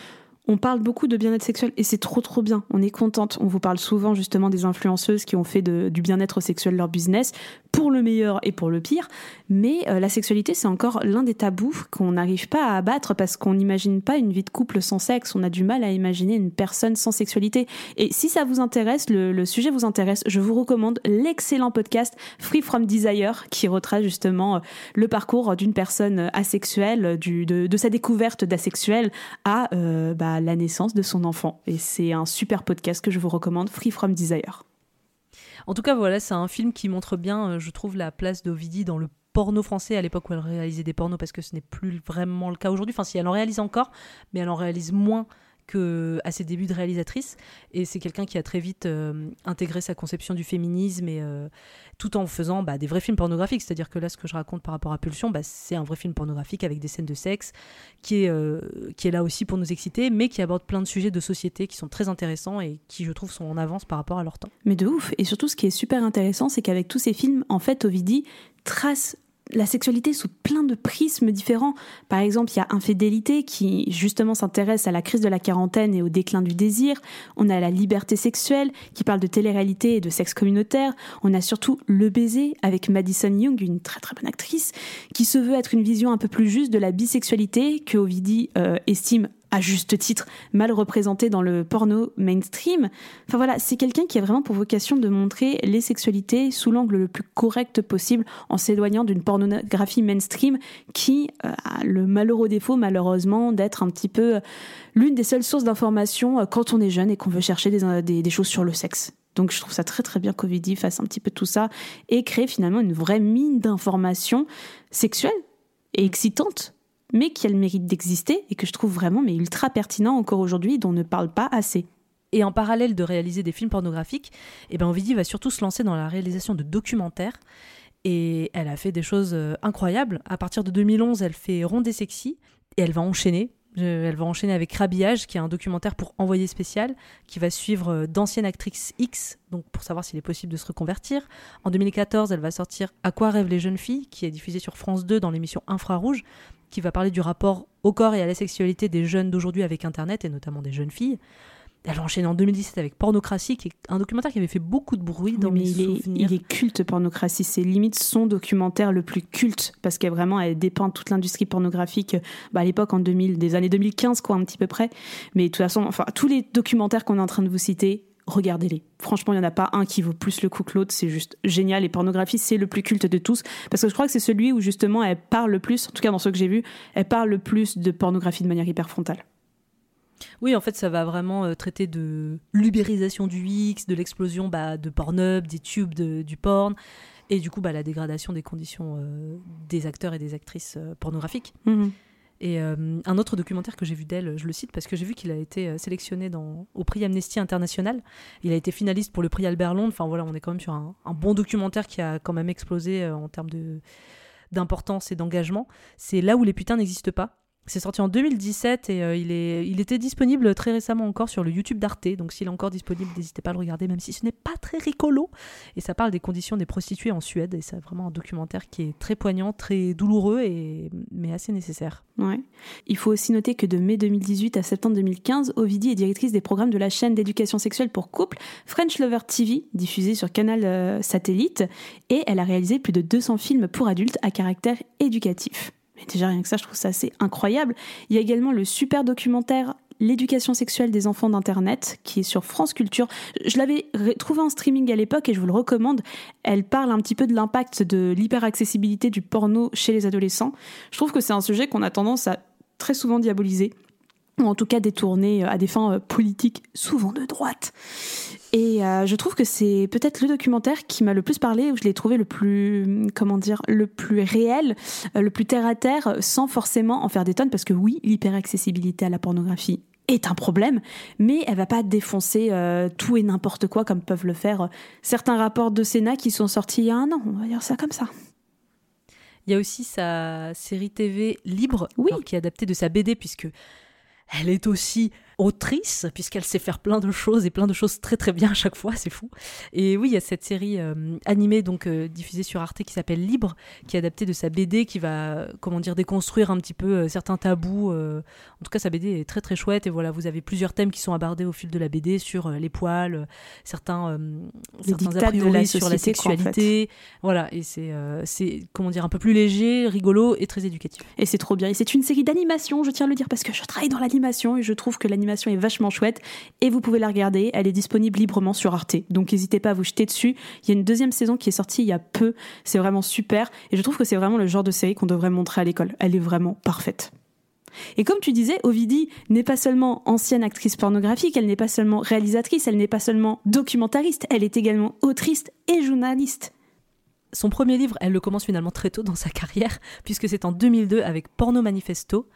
on parle beaucoup de bien-être sexuel et c'est trop trop bien. On est contente. On vous parle souvent justement des influenceuses qui ont fait du bien-être sexuel leur business pour le meilleur et pour le pire. Mais euh, la sexualité, c'est encore l'un des tabous qu'on n'arrive pas à abattre parce qu'on n'imagine pas une vie de couple sans sexe. On a du mal à imaginer une personne sans sexualité. Et si ça vous intéresse, le, sujet vous intéresse, je vous recommande l'excellent podcast Free From Desire qui retrace justement euh, le parcours d'une personne asexuelle, du, de, sa découverte d'asexuel à euh, bah, la naissance de son enfant. Et c'est un super podcast que je vous recommande, Free From Desire. En tout cas, voilà, c'est un film qui montre bien, euh, je trouve, la place d'Ovidie dans le porno français à l'époque où elle réalisait des pornos, parce que ce n'est plus vraiment le cas aujourd'hui. Enfin, si elle en réalise encore, mais elle en réalise moins que à ses débuts de réalisatrice. Et c'est quelqu'un qui a très vite euh, intégré sa conception du féminisme et euh, tout en faisant bah, des vrais films pornographiques. C'est-à-dire que là, ce que je raconte par rapport à Pulsion, bah, c'est un vrai film pornographique avec des scènes de sexe qui est, euh, qui est là aussi pour nous exciter, mais qui aborde plein de sujets de société qui sont très intéressants et qui, je trouve, sont en avance par rapport à leur temps. Mais de ouf. Et surtout, ce qui est super intéressant, c'est qu'avec tous ces films, en fait, Ovidi trace la sexualité sous plein de prismes différents. Par exemple, il y a Infidélité qui justement s'intéresse à la crise de la quarantaine et au déclin du désir. On a la liberté sexuelle qui parle de télé-réalité et de sexe communautaire. On a surtout Le baiser avec Madison Young, une très très bonne actrice, qui se veut être une vision un peu plus juste de la bisexualité que Ovidi euh, estime à juste titre, mal représenté dans le porno mainstream. Enfin voilà, c'est quelqu'un qui a vraiment pour vocation de montrer les sexualités sous l'angle le plus correct possible en s'éloignant d'une pornographie mainstream qui euh, a le malheureux défaut malheureusement d'être un petit peu l'une des seules sources d'information euh, quand on est jeune et qu'on veut chercher des, choses sur le sexe. Donc je trouve ça très très bien qu'Ovidi fasse un petit peu tout ça et crée finalement une vraie mine d'informations sexuelles et excitantes mais qui a le mérite d'exister et que je trouve vraiment mais ultra pertinent encore aujourd'hui, dont on ne parle pas assez. Et en parallèle de réaliser des films pornographiques, eh ben Ovidie va surtout se lancer dans la réalisation de documentaires. Et elle a fait des choses euh, incroyables. À partir de 2011, elle fait Ronde et Sexy et elle va enchaîner. Elle va enchaîner avec Rhabillage, qui est un documentaire pour envoyer spécial, qui va suivre euh, d'anciennes actrices X, donc pour savoir s'il est possible de se reconvertir. En 2014, elle va sortir À quoi rêvent les jeunes filles, qui est diffusé sur France 2 dans l'émission Infrarouge, qui va parler du rapport au corps et à la sexualité des jeunes d'aujourd'hui avec Internet, et notamment des jeunes filles. Elle va enchaîner en 2017 avec Pornocratie, qui est un documentaire qui avait fait beaucoup de bruit dans mes il souvenirs. Est, il est culte, Pornocratie. C'est limite son documentaire le plus culte, parce qu'elle vraiment, elle dépeint toute l'industrie pornographique bah, à l'époque, en 2000, des années 2015, quoi, un petit peu près. Mais de toute façon, enfin, tous les documentaires qu'on est en train de vous citer, regardez-les. Franchement, il n'y en a pas un qui vaut plus le coup que l'autre. C'est juste génial. Et pornographie, c'est le plus culte de tous. Parce que je crois que c'est celui où justement elle parle le plus, en tout cas dans ceux que j'ai vus, elle parle le plus de pornographie de manière hyper frontale. Oui, en fait, ça va vraiment euh, traiter de l'ubérisation du X, de l'explosion bah, de Pornhub, des tubes de, du porn, et du coup, bah, la dégradation des conditions euh, des acteurs et des actrices euh, pornographiques. -hmm. Et euh, un autre documentaire que j'ai vu d'elle, je le cite parce que j'ai vu qu'il a été euh, sélectionné au prix Amnesty International. Il a été finaliste pour le prix Albert Londres. Enfin voilà, on est quand même sur un, bon documentaire qui a quand même explosé euh, en termes d'importance et d'engagement. C'est là où les putains n'existent pas. C'est sorti en 2017 et euh, il, est, il était disponible très récemment encore sur le YouTube d'Arte. Donc s'il est encore disponible, n'hésitez pas à le regarder, même si ce n'est pas très rigolo. Et ça parle des conditions des prostituées en Suède. Et c'est vraiment un documentaire qui est très poignant, très douloureux, et, mais assez nécessaire. Ouais. Il faut aussi noter que de mai 2018 à septembre 2015, Ovidie est directrice des programmes de la chaîne d'éducation sexuelle pour couples French Lover TV, diffusée sur Canal euh, Satellite. Et elle a réalisé plus de 200 films pour adultes à caractère éducatif. Déjà, rien que ça, je trouve ça assez incroyable. Il y a également le super documentaire L'éducation sexuelle des enfants d'Internet, qui est sur France Culture. Je l'avais trouvé en streaming à l'époque et je vous le recommande. Elle parle un petit peu de l'impact de l'hyperaccessibilité du porno chez les adolescents. Je trouve que c'est un sujet qu'on a tendance à très souvent diaboliser, ou en tout cas détourner à des fins politiques, souvent de droite. Et euh, je trouve que c'est peut-être le documentaire qui m'a le plus parlé, où je l'ai trouvé le plus, comment dire, le plus réel, euh, le plus terre à terre, sans forcément en faire des tonnes, parce que oui, l'hyperaccessibilité à la pornographie est un problème, mais elle va pas défoncer euh, tout et n'importe quoi comme peuvent le faire certains rapports de Sénat qui sont sortis il y a un an, on va dire ça comme ça. Il y a aussi sa série TV Libre, oui. qui est adaptée de sa BD, puisque elle est aussi autrice, puisqu'elle sait faire plein de choses et plein de choses très très bien à chaque fois, c'est fou. Et oui, il y a cette série euh, animée donc euh, diffusée sur Arte qui s'appelle Libre, qui est adaptée de sa BD, qui va comment dire déconstruire un petit peu euh, certains tabous. en tout cas, sa BD est très très chouette et voilà, vous avez plusieurs thèmes qui sont abordés au fil de la BD sur les poils, certains certains a priori sur la sexualité, quoi, en fait. voilà. Et c'est c'est comment dire un peu plus léger, rigolo et très éducatif. Et c'est trop bien. Et c'est une série d'animation, je tiens à le dire parce que je travaille dans l'animation et je trouve que l'animation est vachement chouette et vous pouvez la regarder. Elle est disponible librement sur Arte. Donc n'hésitez pas à vous jeter dessus. Il y a une deuxième saison qui est sortie il y a peu. C'est vraiment super et je trouve que c'est vraiment le genre de série qu'on devrait montrer à l'école. Elle est vraiment parfaite. Et comme tu disais, Ovidie n'est pas seulement ancienne actrice pornographique, elle n'est pas seulement réalisatrice, elle n'est pas seulement documentariste, elle est également autrice et journaliste. Son premier livre, elle le commence finalement très tôt dans sa carrière, puisque c'est en 2002 avec Porno Manifesto.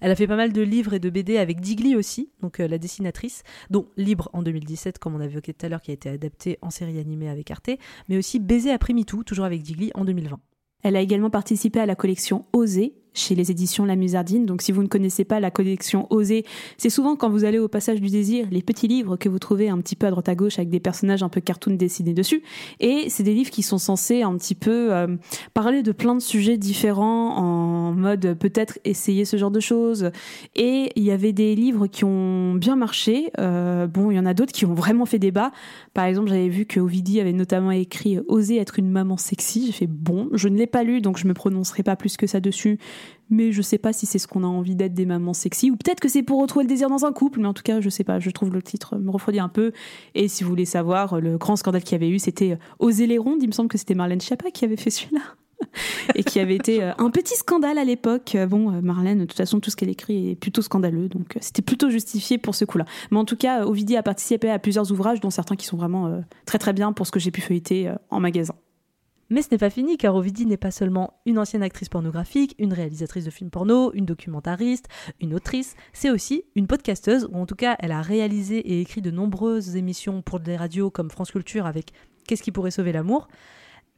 Elle a fait pas mal de livres et de BD avec Digli aussi, donc euh, la dessinatrice, dont Libre en 2017, comme on a évoqué tout à l'heure, qui a été adapté en série animée avec Arte, mais aussi Baiser après MeToo, toujours avec Digli en 2020. Elle a également participé à la collection Oser, chez les éditions La Musardine. Donc si vous ne connaissez pas la collection Oser, c'est souvent quand vous allez au passage du désir, les petits livres que vous trouvez un petit peu à droite à gauche avec des personnages un peu cartoon dessinés dessus. Et c'est des livres qui sont censés un petit peu euh, parler de plein de sujets différents en mode peut-être essayer ce genre de choses. Et il y avait des livres qui ont bien marché. Euh, bon, il y en a d'autres qui ont vraiment fait débat. Par exemple, j'avais vu que Ovidie avait notamment écrit Oser être une maman sexy. J'ai fait bon, je ne l'ai pas lu donc je me prononcerai pas plus que ça dessus mais je sais pas si c'est ce qu'on a envie d'être des mamans sexy ou peut-être que c'est pour retrouver le désir dans un couple mais en tout cas je sais pas je trouve le titre me refroidit un peu et si vous voulez savoir le grand scandale qu'il y avait eu c'était Oser les rondes il me semble que c'était Marlène Schiappa qui avait fait celui-là <laughs> et qui avait été euh, un petit scandale à l'époque. Euh, bon, Marlène, de toute façon, tout ce qu'elle écrit est plutôt scandaleux, donc c'était plutôt justifié pour ce coup-là. Mais en tout cas, Ovidie a participé à plusieurs ouvrages, dont certains qui sont vraiment très très bien pour ce que j'ai pu feuilleter en magasin. Mais ce n'est pas fini car Ovidie n'est pas seulement une ancienne actrice pornographique, une réalisatrice de films porno, une documentariste, une autrice, c'est aussi une podcasteuse, ou en tout cas elle a réalisé et écrit de nombreuses émissions pour des radios comme France Culture avec Qu'est-ce qui pourrait sauver l'amour?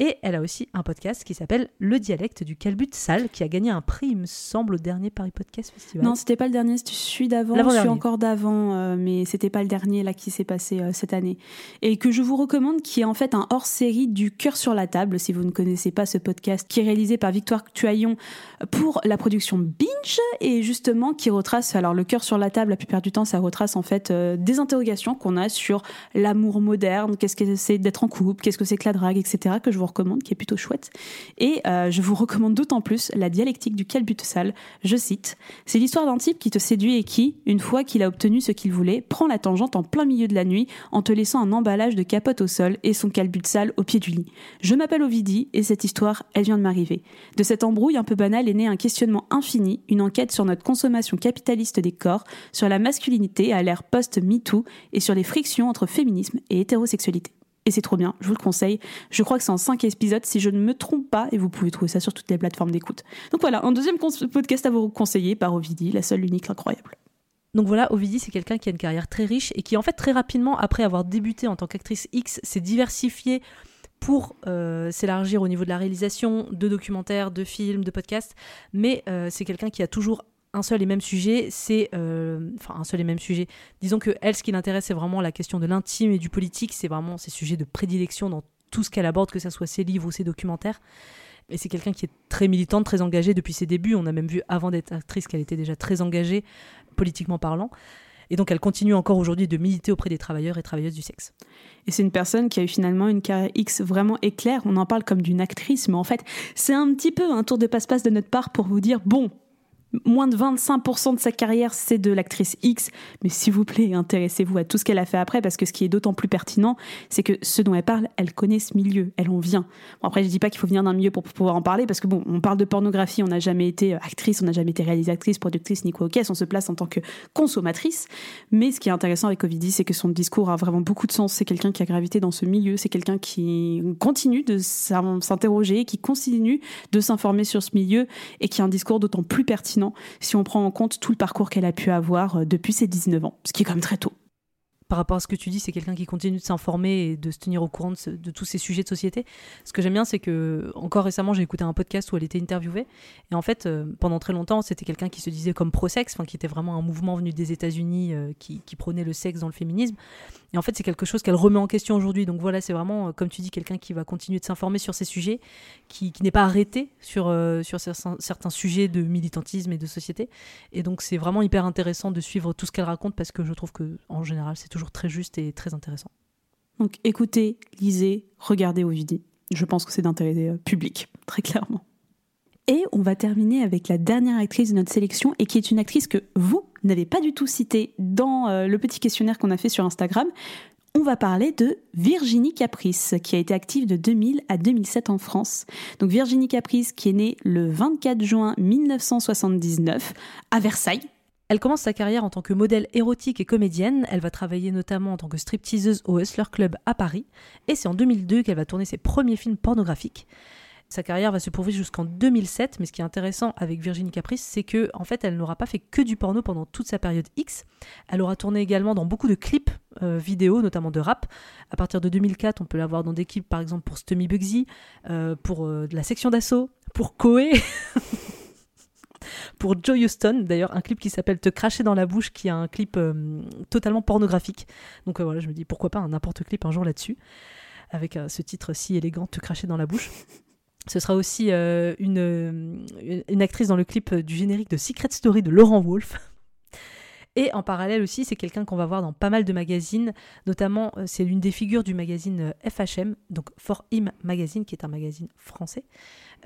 Et elle a aussi un podcast qui s'appelle Le dialecte du calbut sale, qui a gagné un prix, il me semble, au dernier Paris Podcast Festival. Non, c'était pas le dernier, c'était celui d'avant. Je suis encore d'avant, euh, mais c'était pas le dernier là qui s'est passé euh, cette année. Et que je vous recommande, qui est en fait un hors-série du cœur sur la table, si vous ne connaissez pas ce podcast, qui est réalisé par Victoire Tuaillon pour la production Binge, et justement qui retrace, alors le cœur sur la table, la plupart du temps, ça retrace en fait euh, des interrogations qu'on a sur l'amour moderne, qu'est-ce que c'est d'être en couple, qu'est-ce que c'est que la drague, etc., que je vous recommande, qui est plutôt chouette. Et euh, je vous recommande d'autant plus la dialectique du calbut sale. Je cite C'est l'histoire d'un type qui te séduit et qui, une fois qu'il a obtenu ce qu'il voulait, prend la tangente en plein milieu de la nuit en te laissant un emballage de capote au sol et son calbut sale au pied du lit. Je m'appelle Ovidie et cette histoire, elle vient de m'arriver. De cette embrouille un peu banale est né un questionnement infini, une enquête sur notre consommation capitaliste des corps, sur la masculinité à l'ère post-MeToo et sur les frictions entre féminisme et hétérosexualité et c'est trop bien, je vous le conseille. Je crois que c'est en 5 épisodes si je ne me trompe pas et vous pouvez trouver ça sur toutes les plateformes d'écoute. Donc voilà, un deuxième podcast à vous conseiller par Ovidie, la seule, l'unique, l'incroyable. Donc voilà, Ovidie, c'est quelqu'un qui a une carrière très riche et qui, en fait, très rapidement, après avoir débuté en tant qu'actrice X, s'est diversifiée pour euh, s'élargir au niveau de la réalisation de documentaires, de films, de podcasts. Mais euh, c'est quelqu'un qui a toujours un seul et même sujet, c'est euh, enfin un seul et même sujet. Disons que elle, ce qui l'intéresse, c'est vraiment la question de l'intime et du politique. C'est vraiment ses sujets de prédilection dans tout ce qu'elle aborde, que ce soit ses livres ou ses documentaires. Et c'est quelqu'un qui est très militante, très engagée depuis ses débuts. On a même vu avant d'être actrice qu'elle était déjà très engagée, politiquement parlant. Et donc elle continue encore aujourd'hui de militer auprès des travailleurs et travailleuses du sexe. Et c'est une personne qui a eu finalement une carrière X vraiment éclair. On en parle comme d'une actrice, mais en fait, c'est un petit peu un tour de passe-passe de notre part pour vous dire, bon, moins de 25% de sa carrière, c'est de l'actrice X. Mais s'il vous plaît, intéressez-vous à tout ce qu'elle a fait après, parce que ce qui est d'autant plus pertinent, c'est que ce dont elle parle, elle connaît ce milieu, elle en vient. Bon, après, je dis pas qu'il faut venir d'un milieu pour pouvoir en parler, parce que bon, on parle de pornographie, on n'a jamais été actrice, on n'a jamais été réalisatrice, productrice, ni quoi caisse, on se place en tant que consommatrice. Mais ce qui est intéressant avec Ovidie, c'est que son discours a vraiment beaucoup de sens. C'est quelqu'un qui a gravité dans ce milieu, c'est quelqu'un qui continue de s'interroger, qui continue de s'informer sur ce milieu, et qui a un discours d'autant plus pertinent si on prend en compte tout le parcours qu'elle a pu avoir euh, depuis ses 19 ans, ce qui est quand même très tôt par rapport à ce que tu dis, c'est quelqu'un qui continue de s'informer et de se tenir au courant de, tous ces sujets de société. Ce que j'aime bien, c'est que encore récemment, j'ai écouté un podcast où elle était interviewée. Et en fait, euh, pendant très longtemps, c'était quelqu'un qui se disait comme pro-sexe, qui était vraiment un mouvement venu des États-Unis euh, qui, prônait le sexe dans le féminisme. Et en fait, c'est quelque chose qu'elle remet en question aujourd'hui. Donc voilà, c'est vraiment, euh, comme tu dis, quelqu'un qui va continuer de s'informer sur ces sujets, qui, n'est pas arrêté sur, sur certains, certains, sujets de militantisme et de société. Et donc, c'est vraiment hyper intéressant de suivre tout ce qu'elle raconte parce que je trouve que, en général, c'est toujours très juste et très intéressant. Donc, écoutez, lisez, regardez Ovidie. Je pense que c'est d'intérêt euh, public, très clairement. Et on va terminer avec la dernière actrice de notre sélection et qui est une actrice que vous n'avez pas du tout citée dans euh, le petit questionnaire qu'on a fait sur Instagram. On va parler de Virginie Caprice, qui a été active de 2000 à 2007 en France. Donc Virginie Caprice, qui est née le 24 juin 1979 à Versailles. Elle commence sa carrière en tant que modèle érotique et comédienne. Elle va travailler notamment en tant que stripteaseuse au Hustler Club à Paris. Et c'est en 2002 qu'elle va tourner ses premiers films pornographiques. Sa carrière va se poursuivre jusqu'en 2007, mais ce qui est intéressant avec Virginie Caprice, c'est que en fait, elle n'aura pas fait que du porno pendant toute sa période X. Elle aura tourné également dans beaucoup de clips euh, vidéo, notamment de rap. À partir de 2004, on peut la voir dans des clips, par exemple pour Stummy Bugsy, euh, pour euh, la section d'assaut, pour Koé. <laughs> pour Joe Houston, d'ailleurs un clip qui s'appelle Te cracher dans la bouche, qui est un clip totalement pornographique. Donc voilà, je me dis pourquoi pas un n'importe clip un jour là-dessus, avec ce titre si élégant, Te cracher dans la bouche. Ce sera aussi euh, une, une, actrice dans le clip du générique de Secret Story de Laurent Wolf. Et en parallèle aussi, c'est quelqu'un qu'on va voir dans pas mal de magazines, notamment euh, c'est l'une des figures du magazine euh, FHM, donc For Him Magazine, qui est un magazine français.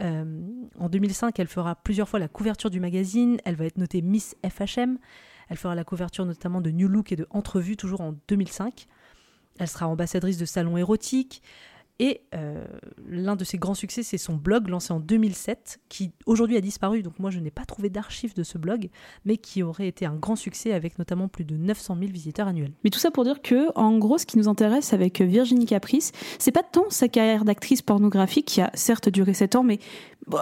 En 2005, elle fera plusieurs fois la couverture du magazine, elle va être notée Miss FHM, elle fera la couverture notamment de New Look et de Entrevue, toujours en 2005. Elle sera ambassadrice de salons érotiques. Et euh, l'un de ses grands succès, c'est son blog lancé en 2007, qui aujourd'hui a disparu, donc moi je n'ai pas trouvé d'archives de ce blog, mais qui aurait été un grand succès avec notamment plus de 900 000 visiteurs annuels. Mais tout ça pour dire que, en gros, ce qui nous intéresse avec Virginie Caprice, c'est pas tant sa carrière d'actrice pornographique, qui a certes duré 7 ans, mais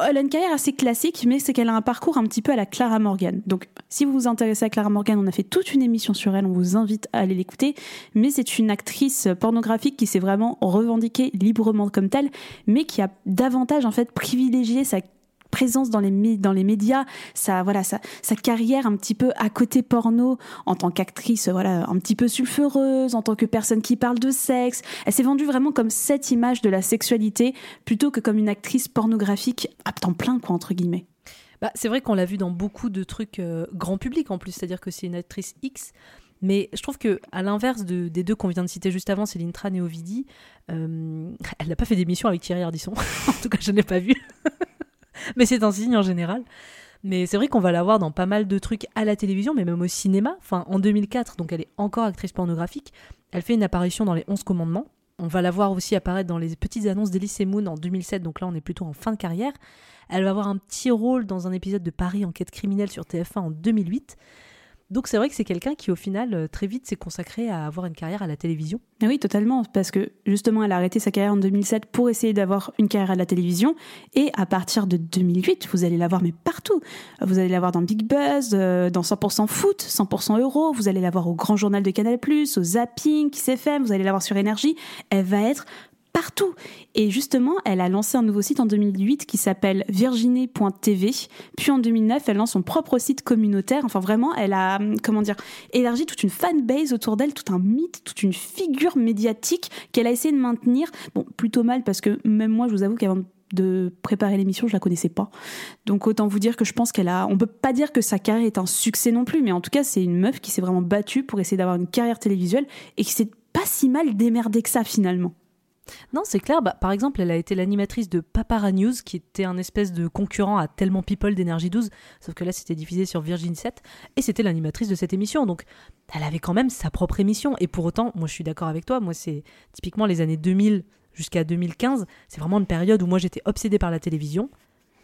Elle a une carrière assez classique, mais c'est qu'elle a un parcours un petit peu à la Clara Morgan. Donc, si vous vous intéressez à Clara Morgan, on a fait toute une émission sur elle, on vous invite à aller l'écouter. Mais c'est une actrice pornographique qui s'est vraiment revendiquée librement comme telle, mais qui a davantage en fait privilégié sa présence dans les, dans les médias, sa, voilà, sa, carrière un petit peu à côté porno en tant qu'actrice, voilà, un petit peu sulfureuse, en tant que personne qui parle de sexe. Elle s'est vendue vraiment comme cette image de la sexualité plutôt que comme une actrice pornographique à temps plein, quoi, entre guillemets. Bah, c'est vrai qu'on l'a vu dans beaucoup de trucs euh, grand public en plus, c'est-à-dire que c'est une actrice X. Mais je trouve que à l'inverse de, des deux qu'on vient de citer juste avant, Céline Tran et Ovidie, euh, elle n'a pas fait d'émission avec Thierry Ardisson. <laughs> en tout cas, je n'ai pas vu. <laughs> mais c'est un signe en général. Mais c'est vrai qu'on va la voir dans pas mal de trucs à la télévision, mais même au cinéma. Enfin, en 2004, donc elle est encore actrice pornographique. Elle fait une apparition dans Les 11 Commandements. On va la voir aussi apparaître dans les petites annonces d'Elise Moon en 2007, donc là on est plutôt en fin de carrière. Elle va avoir un petit rôle dans un épisode de Paris Enquête criminelle sur TF1 en 2008. Donc c'est vrai que c'est quelqu'un qui au final euh, très vite s'est consacré à avoir une carrière à la télévision. Ah oui, totalement, parce que justement elle a arrêté sa carrière en 2007 pour essayer d'avoir une carrière à la télévision, et à partir de 2008, vous allez la voir mais partout. Vous allez la voir dans Big Buzz, euh, dans 100% foot, 100% euro, vous allez la voir au Grand Journal de Canal+, au Zapping, Kiss FM, vous allez la voir sur Énergie. Elle va être partout. Et justement, elle a lancé un nouveau site en 2008 qui s'appelle virginie.tv. Puis en 2009, elle lance son propre site communautaire. Enfin, vraiment, elle a, comment dire, élargi toute une fanbase autour d'elle, tout un mythe, toute une figure médiatique qu'elle a essayé de maintenir. Bon, plutôt mal parce que même moi, je vous avoue qu'avant de préparer l'émission, je la connaissais pas. Donc autant vous dire que je pense qu'elle a on peut pas dire que sa carrière est un succès non plus, mais en tout cas, c'est une meuf qui s'est vraiment battue pour essayer d'avoir une carrière télévisuelle et qui s'est pas si mal démerdée que ça finalement. Non, c'est clair. Bah, par exemple, elle a été l'animatrice de Papara News, qui était un espèce de concurrent à Tellement People d'Énergie 12, sauf que là, c'était diffusé sur Virgin 7, et c'était l'animatrice de cette émission. Donc, elle avait quand même sa propre émission. Et pour autant, moi, je suis d'accord avec toi. Moi, c'est typiquement les années 2000 jusqu'à 2015. C'est vraiment une période où moi, j'étais obsédée par la télévision.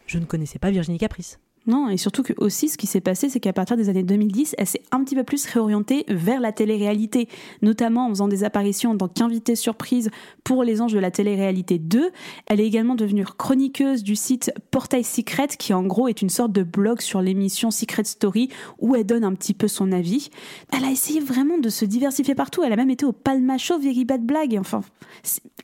Je ne connaissais pas Virginie Caprice. Non, et surtout que aussi, ce qui s'est passé, c'est qu'à partir des années 2010, elle s'est un petit peu plus réorientée vers la télé-réalité, notamment en faisant des apparitions en tant qu'invitée surprise pour les anges de la télé-réalité 2. Elle est également devenue chroniqueuse du site Portail Secret, qui en gros est une sorte de blog sur l'émission Secret Story, où elle donne un petit peu son avis. Elle a essayé vraiment de se diversifier partout. Elle a même été au Palma Show, Very Bad Blague. Enfin,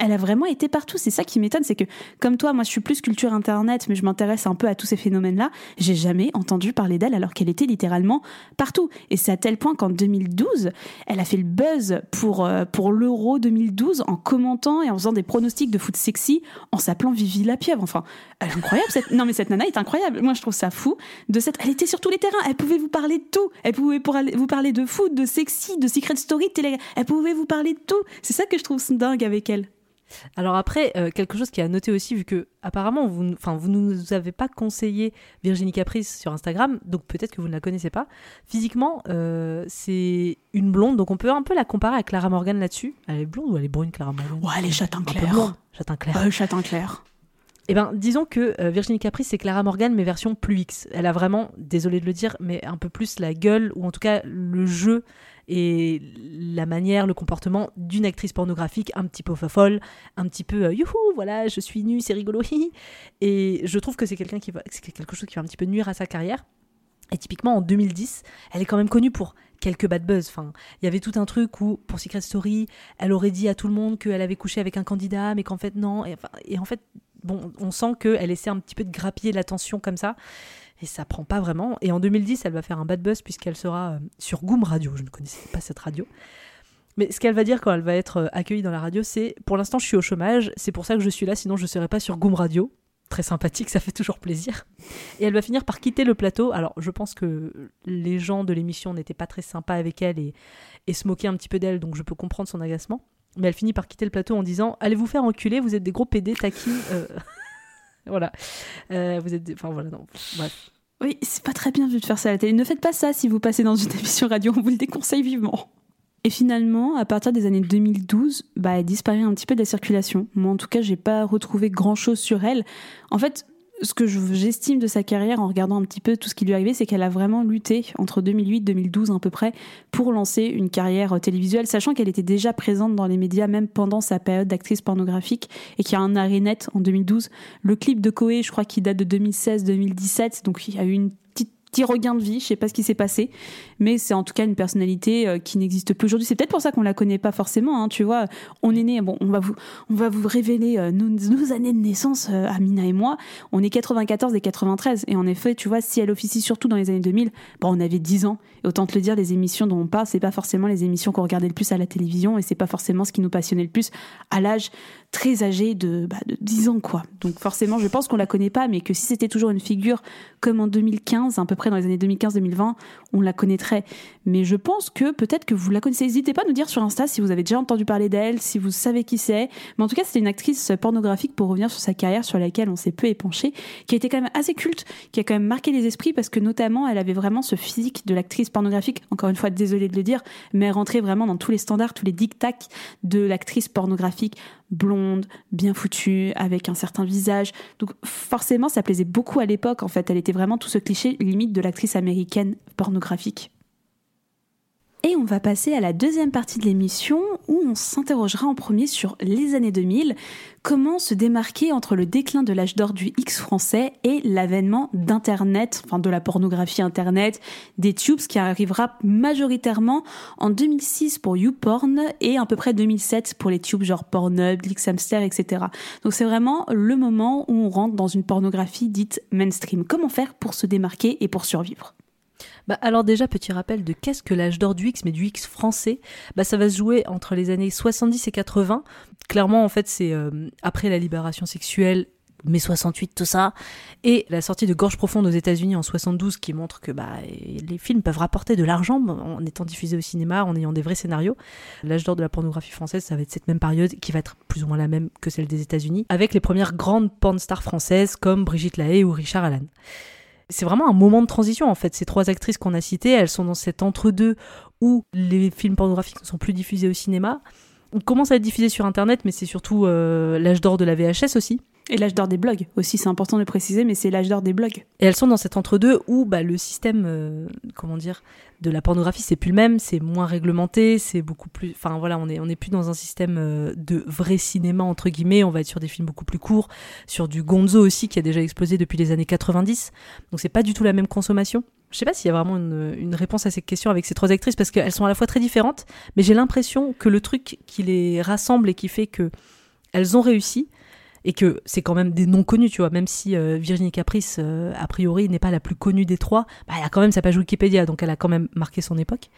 elle a vraiment été partout. C'est ça qui m'étonne, c'est que comme toi, moi je suis plus culture internet, mais je m'intéresse un peu à tous ces phénomènes-là. Jamais entendu parler d'elle alors qu'elle était littéralement partout. Et c'est à tel point qu'en 2012, elle a fait le buzz pour, euh, pour l'Euro 2012 en commentant et en faisant des pronostics de foot sexy en s'appelant Vivi la pieuvre. Enfin, elle est incroyable. Cette... Non, mais cette nana est incroyable. Moi, je trouve ça fou. De cette... Elle était sur tous les terrains. Elle pouvait vous parler de tout. Elle pouvait vous parler de foot, de sexy, de secret story, de télé. Elle pouvait vous parler de tout. C'est ça que je trouve dingue avec elle. Alors après, euh, quelque chose qui a noté aussi, vu que apparemment vous, enfin vous nous avez pas conseillé Virginie Caprice sur Instagram, donc peut-être que vous ne la connaissez pas. Physiquement, euh, c'est une blonde, donc on peut un peu la comparer à Clara Morgan là-dessus. Elle est blonde ou elle est brune, Clara Morgan? Ouais, elle est châtain clair. Châtain clair. Ouais, châtain clair. Eh ben, disons que euh, Virginie Caprice, c'est Clara Morgan, mais version plus X. Elle a vraiment, désolé de le dire, mais un peu plus la gueule, ou en tout cas le jeu et la manière, le comportement d'une actrice pornographique un petit peu folle, un petit peu euh, youhou, voilà, je suis nue, c'est rigolo. <laughs> et je trouve que c'est quelqu'un qui va, c'est quelque chose qui va un petit peu nuire à sa carrière. Et typiquement en 2010, elle est quand même connue pour quelques bad buzz. Enfin, il y avait tout un truc où pour Secret Story, elle aurait dit à tout le monde qu'elle avait couché avec un candidat, mais qu'en fait non. Et en fait, bon, on sent qu'elle essaie un petit peu de grappiller l'attention comme ça. Et ça prend pas vraiment. Et en 2010, elle va faire un bad buzz puisqu'elle sera euh, sur Goom Radio. Je ne connaissais pas cette radio. Mais ce qu'elle va dire quand elle va être euh, accueillie dans la radio, c'est pour l'instant je suis au chômage, c'est pour ça que je suis là, sinon je ne serais pas sur Goom Radio. Très sympathique, ça fait toujours plaisir. Et elle va finir par quitter le plateau. Alors je pense que les gens de l'émission n'étaient pas très sympas avec elle et, et se moquaient un petit peu d'elle, donc je peux comprendre son agacement. Mais elle finit par quitter le plateau en disant Allez vous faire enculer, vous êtes des gros PD taquins. euh. <laughs> voilà. Euh, vous êtes des... Enfin voilà, non. Bref. Oui, c'est pas très bien vu de faire ça à la télé. Ne faites pas ça si vous passez dans une <laughs> émission radio, on vous le déconseille vivement. Et finalement, à partir des années 2012, bah, elle disparaît un petit peu de la circulation. Moi, en tout cas, j'ai pas retrouvé grand chose sur elle. En fait, ce que je- j'estime de sa carrière en regardant un petit peu tout ce qui lui est arrivé, c'est qu'elle a vraiment lutté entre 2008 et 2012 à peu près pour lancer une carrière euh, télévisuelle, sachant qu'elle était déjà présente dans les médias même pendant sa période d'actrice pornographique et qu'il y a un arrêt net en 2012. Le clip de Koé, je crois qu'il date de 2016-2017, donc il y a eu une petit regain de vie, je sais pas ce qui s'est passé, mais c'est en tout cas une personnalité euh, qui n'existe plus aujourd'hui. C'est peut-être pour ça qu'on la connaît pas forcément, hein, tu vois. On est né, bon, on va vous, on va vous révéler euh, nos, années de naissance, euh, Amina et moi. On est 94 et 93, et en effet, tu vois, si elle officie surtout dans les années 2000, bon, on avait 10 ans. Et autant te le dire, les émissions dont on parle, c'est pas forcément les émissions qu'on regardait le plus à la télévision, et c'est pas forcément ce qui nous passionnait le plus à l'âge très âgé de, bah, de 10 ans, quoi. Donc forcément, je pense qu'on la connaît pas, mais que si c'était toujours une figure comme en 2015, à peu près dans les années 2015-2020, on la connaîtrait. Mais je pense que peut-être que vous la connaissez. N'hésitez pas à nous dire sur Insta si vous avez déjà entendu parler d'elle, si vous savez qui c'est. Mais en tout cas, c'était une actrice pornographique pour revenir sur sa carrière sur laquelle on s'est peu épanché, qui a été quand même assez culte, qui a quand même marqué les esprits parce que notamment, elle avait vraiment ce physique de l'actrice pornographique. Encore une fois, désolée de le dire, mais elle rentrait vraiment dans tous les standards, tous les dictats de l'actrice pornographique blonde, bien foutue, avec un certain visage. Donc forcément, ça plaisait beaucoup à l'époque. En fait, elle était vraiment tout ce cliché limite de l'actrice américaine pornographique. Et on va passer à la deuxième partie de l'émission où on s'interrogera en premier sur les années 2000, comment se démarquer entre le déclin de l'âge d'or du X français et l'avènement d'Internet, enfin de la pornographie Internet, des tubes, qui arrivera majoritairement en 2006 pour YouPorn et à peu près 2007 pour les tubes genre Pornhub, Lixamster, etc. Donc c'est vraiment le moment où on rentre dans une pornographie dite mainstream. Comment faire pour se démarquer et pour survivre? Bah alors déjà, petit rappel de qu'est-ce que l'âge d'or du X, mais du X français. Bah ça va se jouer entre les années 70 et 80. Clairement, en fait, c'est euh, après la libération sexuelle, mai 68, tout ça, et la sortie de Gorge Profonde aux États-Unis en 72, qui montre que bah, les films peuvent rapporter de l'argent en étant diffusés au cinéma, en ayant des vrais scénarios. L'âge d'or de la pornographie française, ça va être cette même période, qui va être plus ou moins la même que celle des États-Unis, avec les premières grandes porn stars françaises comme Brigitte Lahaye ou Richard Allan c'est vraiment un moment de transition en fait. Ces trois actrices qu'on a citées, elles sont dans cet entre-deux où les films pornographiques ne sont plus diffusés au cinéma. On commence à être diffusés sur Internet, mais c'est surtout euh, l'âge d'or de la VHS aussi. Et l'âge d'or des blogs aussi, c'est important de le préciser, mais c'est l'âge d'or des blogs. Et elles sont dans cet entre-deux où bah, le système, euh, comment dire, de la pornographie, c'est plus le même, c'est moins réglementé, c'est beaucoup plus. Enfin voilà, on est, on plus dans un système euh, de vrai cinéma, entre guillemets, on va être sur des films beaucoup plus courts, sur du gonzo aussi qui a déjà explosé depuis les années 90. Donc c'est pas du tout la même consommation. Je sais pas s'il y a vraiment une, une, réponse à cette question avec ces trois actrices parce qu'elles sont à la fois très différentes, mais j'ai l'impression que le truc qui les rassemble et qui fait que elles ont réussi, et que c'est quand même des noms connus, tu vois, même si euh, Virginie Caprice, euh, a priori, n'est pas la plus connue des trois, bah, elle a quand même sa page Wikipédia, donc elle a quand même marqué son époque.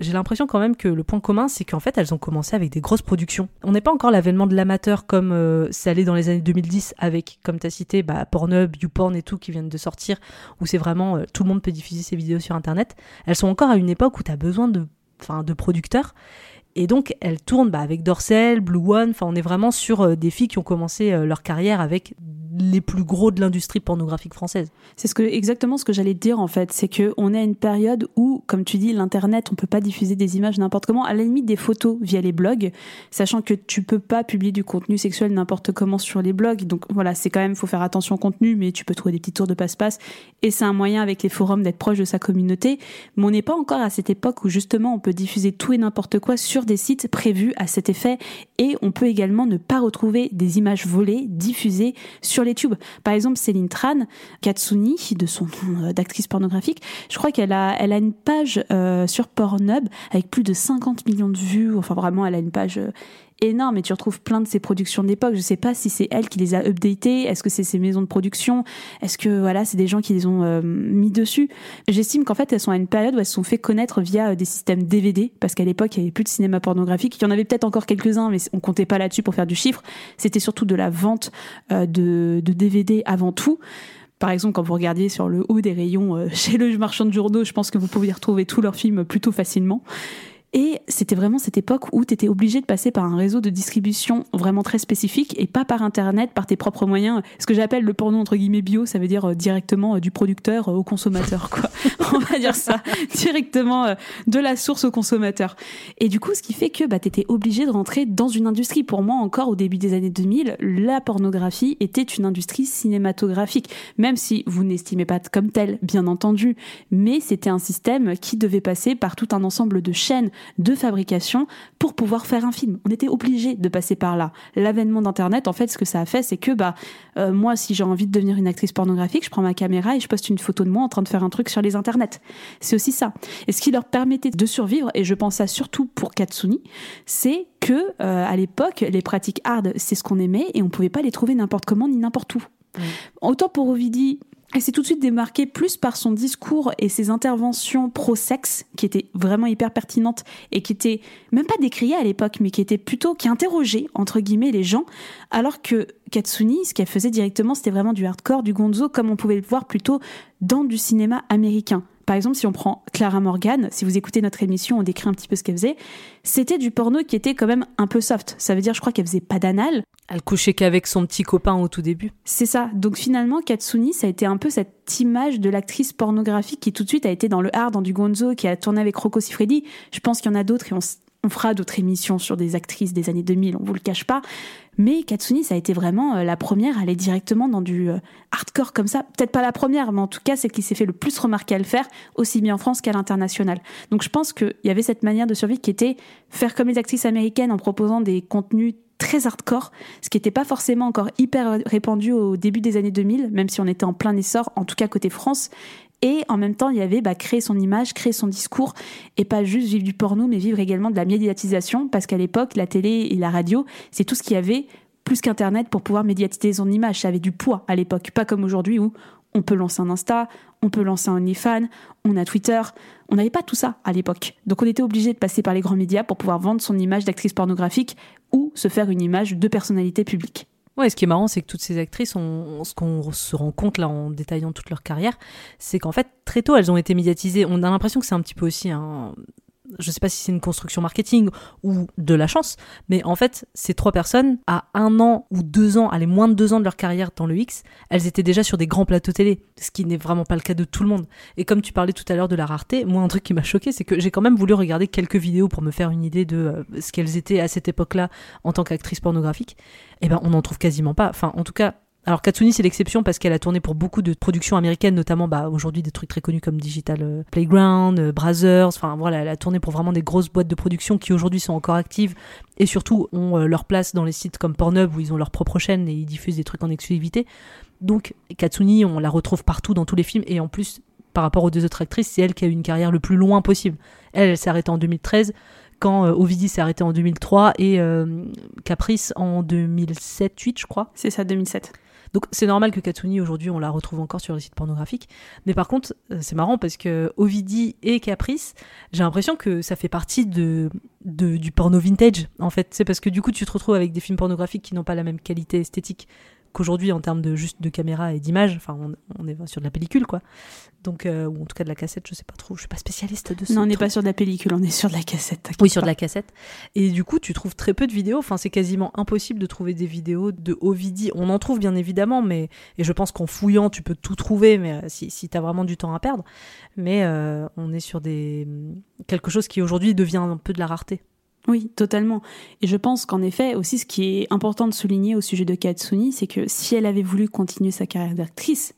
J'ai l'impression quand même que le point commun, c'est qu'en fait, elles ont commencé avec des grosses productions. On n'est pas encore l'avènement de l'amateur comme euh, ça allait dans les années 2010 avec, comme tu as cité, bah, Pornhub, YouPorn et tout qui viennent de sortir, où c'est vraiment tout le monde peut diffuser ses vidéos sur Internet. Elles sont encore à une époque où tu as besoin de, de producteurs. Et donc, elles tournent bah, avec Dorsel, Blue One. Enfin, on est vraiment sur euh, des filles qui ont commencé euh, leur carrière avec les plus gros de l'industrie pornographique française. C'est ce que, exactement ce que j'allais dire en fait, c'est que on est à une période où, comme tu dis, l'internet, on peut pas diffuser des images n'importe comment, à la limite des photos via les blogs, sachant que tu peux pas publier du contenu sexuel n'importe comment sur les blogs. Donc voilà, c'est quand même, faut faire attention au contenu, mais tu peux trouver des petits tours de passe-passe, et c'est un moyen avec les forums d'être proche de sa communauté. Mais on n'est pas encore à cette époque où justement on peut diffuser tout et n'importe quoi sur des sites prévus à cet effet, et on peut également ne pas retrouver des images volées diffusées sur les tubes. Par exemple, Céline Tran, Katsuni, de son nom euh, d'actrice pornographique, je crois qu'elle a, elle a une page euh, sur Pornhub avec plus de 50 millions de vues. Enfin, vraiment, elle a une page euh, énorme et tu retrouves plein de ses productions d'époque. Je sais pas si c'est elle qui les a updatées, est-ce que c'est ses maisons de production, est-ce que voilà, c'est des gens qui les ont euh, mis dessus? J'estime qu'en fait, elles sont à une période où elles se sont fait connaître via euh, des systèmes DVD parce qu'à l'époque, il y avait plus de cinéma pornographique. Il y en avait peut-être encore quelques-uns, mais on comptait pas là-dessus pour faire du chiffre. C'était surtout de la vente euh, de, de DVD avant tout. Par exemple, quand vous regardiez sur le haut des rayons <laughs> chez le marchand de journaux, je pense que vous pouviez retrouver tous leurs films plutôt facilement. Et c'était vraiment cette époque où tu étais obligé de passer par un réseau de distribution vraiment très spécifique et pas par Internet, par tes propres moyens. Ce que j'appelle le porno entre guillemets bio, ça veut dire euh, directement euh, du producteur euh, au consommateur, quoi. <laughs> On va dire ça, directement de la source au consommateur. Et du coup, ce qui fait que bah, tu étais obligé de rentrer dans une industrie. Pour moi, encore au début des années 2000, la pornographie était une industrie cinématographique, même si vous n'estimez pas comme telle, bien entendu, mais c'était un système qui devait passer par tout un ensemble de chaînes de fabrication pour pouvoir faire un film. On était obligé de passer par là. L'avènement d'Internet, en fait, ce que ça a fait, c'est que bah euh, moi, si j'ai envie de devenir une actrice pornographique, je prends ma caméra et je poste une photo de moi en train de faire un truc sur les internets. C'est aussi ça. Et ce qui leur permettait de survivre, et je pense ça surtout pour Katsuni, c'est que euh, à l'époque, les pratiques hard, c'est ce qu'on aimait et on pouvait pas les trouver n'importe comment ni n'importe où. Autant pour Ovidi, elle s'est tout de suite démarquée plus par son discours et ses interventions pro-sexe, qui étaient vraiment hyper pertinentes et qui étaient même pas décriées à l'époque, mais qui étaient plutôt, qui interrogeaient, entre guillemets, les gens, alors que Katsuni, ce qu'elle faisait directement, c'était vraiment du hardcore, du gonzo, comme on pouvait le voir plutôt dans du cinéma américain. Par exemple, si on prend Clara Morgan, si vous écoutez notre émission, on décrit un petit peu ce qu'elle faisait. C'était du porno qui était quand même un peu soft. Ça veut dire, je crois qu'elle faisait pas d'anal. Elle couchait qu'avec son petit copain au tout début. C'est ça. Donc finalement, Katsuni, ça a été un peu cette image de l'actrice pornographique qui tout de suite a été dans le hard, dans du gonzo, qui a tourné avec Rocco Siffredi. Je pense qu'il y en a d'autres et on, on fera d'autres émissions sur des actrices des années 2000, on vous le cache pas. Mais Katsuni, ça a été vraiment euh, la première à aller directement dans du euh, hardcore comme ça. Peut-être pas la première, mais en tout cas, c'est qui s'est fait le plus remarquer à le faire, aussi bien en France qu'à l'international. Donc je pense qu'il y avait cette manière de survivre qui était faire comme les actrices américaines en proposant des contenus très hardcore, ce qui n'était pas forcément encore hyper répandu au début des années 2000, même si on était en plein essor, en tout cas côté France. Et en même temps, il y avait bah, créer son image, créer son discours, et pas juste vivre du porno, mais vivre également de la médiatisation, parce qu'à l'époque, la télé et la radio, c'est tout ce qu'il y avait, plus qu'Internet, pour pouvoir médiatiser son image. Ça avait du poids à l'époque, pas comme aujourd'hui où on peut lancer un Insta, on peut lancer un OnlyFans, on a Twitter. On n'avait pas tout ça à l'époque. Donc on était obligé de passer par les grands médias pour pouvoir vendre son image d'actrice pornographique ou se faire une image de personnalité publique. Ouais, ce qui est marrant, c'est que toutes ces actrices, on, ce qu'on se rend compte là en détaillant toute leur carrière, c'est qu'en fait, très tôt, elles ont été médiatisées. On a l'impression que c'est un petit peu aussi un, je sais pas si c'est une construction marketing ou de la chance, mais en fait, ces trois personnes, à un an ou deux ans, allez, moins de deux ans de leur carrière dans le X, elles étaient déjà sur des grands plateaux télé, ce qui n'est vraiment pas le cas de tout le monde. Et comme tu parlais tout à l'heure de la rareté, moi, un truc qui m'a choqué, c'est que j'ai quand même voulu regarder quelques vidéos pour me faire une idée de euh, ce qu'elles étaient à cette époque-là en tant qu'actrice pornographique. Et ben, on n'en trouve quasiment pas. Enfin, en tout cas, alors Katsuni c'est l'exception parce qu'elle a tourné pour beaucoup de productions américaines, notamment bah, aujourd'hui des trucs très connus comme Digital euh, Playground, euh, Brazzers, enfin voilà, elle a tourné pour vraiment des grosses boîtes de production qui aujourd'hui sont encore actives et surtout ont euh, leur place dans les sites comme Pornhub où ils ont leur propre chaîne et ils diffusent des trucs en exclusivité. Donc Katsuni, on la retrouve partout dans tous les films et en plus par rapport aux deux autres actrices, c'est elle qui a eu une carrière le plus loin possible. Elle, elle s'est arrêtée en 2013 quand euh, Ovidie s'est arrêté en 2003 et Caprice en 2007-8 je crois. C'est ça 2007. Donc c'est normal que Katsuni aujourd'hui on la retrouve encore sur les sites pornographiques. Mais par contre, euh, c'est marrant parce que Ovidie et Caprice, j'ai l'impression que ça fait partie du porno vintage en fait. C'est parce que du coup tu te retrouves avec des films pornographiques qui n'ont pas la même qualité esthétique qu'aujourd'hui en termes de juste de caméra et d'image. Enfin, on, on, est sur de la pellicule, quoi. Donc, euh, ou en tout cas de la cassette, je sais pas trop. Je suis pas spécialiste de ça. Non, on n'est pas sur de la pellicule, on est sur de la cassette. Oui, sur de la cassette. Et du coup, tu trouves très peu de vidéos. Enfin, c'est quasiment impossible de trouver des vidéos de Ovidie. On en trouve bien évidemment, mais et je pense qu'en fouillant, tu peux tout trouver, mais euh, si, si tu as vraiment du temps à perdre. Mais euh, on est sur des quelque chose qui aujourd'hui devient un peu de la rareté. Oui, totalement. Et je pense qu'en effet, aussi, ce qui est important de souligner au sujet de Katsuni, c'est que si elle avait voulu continuer sa carrière d'actrice,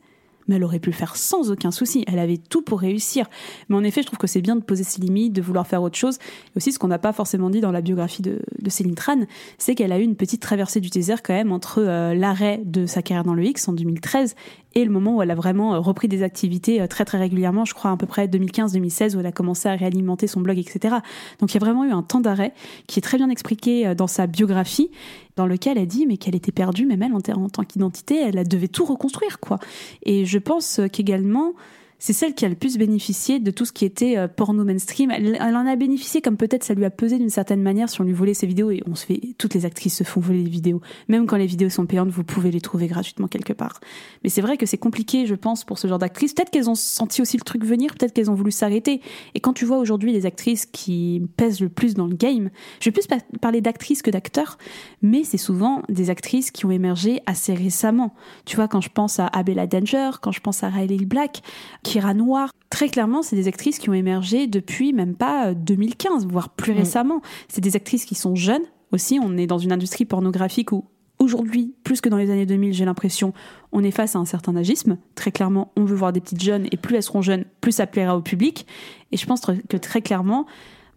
mais elle aurait pu le faire sans aucun souci. Elle avait tout pour réussir. Mais en effet, je trouve que c'est bien de poser ses limites, de vouloir faire autre chose. Et aussi, ce qu'on n'a pas forcément dit dans la biographie de, de Céline Tran, c'est qu'elle a eu une petite traversée du désert quand même entre euh, l'arrêt de sa carrière dans le X en 2013 et le moment où elle a vraiment euh, repris des activités euh, très très régulièrement, je crois à peu près 2015-2016 où elle a commencé à réalimenter son blog, etc. Donc il y a vraiment eu un temps d'arrêt qui est très bien expliqué dans sa biographie dans lequel elle dit mais qu'elle était perdue, même elle en, tant qu'identité, elle devait tout reconstruire quoi. Et je pense qu'également c'est celle qui a le plus bénéficié de tout ce qui était euh, porno mainstream. Elle, en a bénéficié comme peut-être ça lui a pesé d'une certaine manière si on lui volait ses vidéos et on se fait, toutes les actrices se font voler les vidéos. Même quand les vidéos sont payantes, vous pouvez les trouver gratuitement quelque part. Mais c'est vrai que c'est compliqué, je pense, pour ce genre d'actrices. Peut-être qu'elles ont senti aussi le truc venir, peut-être qu'elles ont voulu s'arrêter. Et quand tu vois aujourd'hui les actrices qui pèsent le plus dans le game, je vais plus parler d'actrices que d'acteurs, mais c'est souvent des actrices qui ont émergé assez récemment. Tu vois, quand je pense à Abella Danger, quand je pense à Riley Black, Kira Noir. Très clairement, c'est des actrices qui ont émergé depuis même pas 2015, euh, voire plus mm. récemment. C'est des actrices qui sont jeunes aussi. On est dans une industrie pornographique où aujourd'hui, plus que dans les années 2000, j'ai l'impression, on est face à un certain agisme. Très clairement, on veut voir des petites jeunes et plus elles seront jeunes, plus ça plaira au public. Et je pense que très clairement,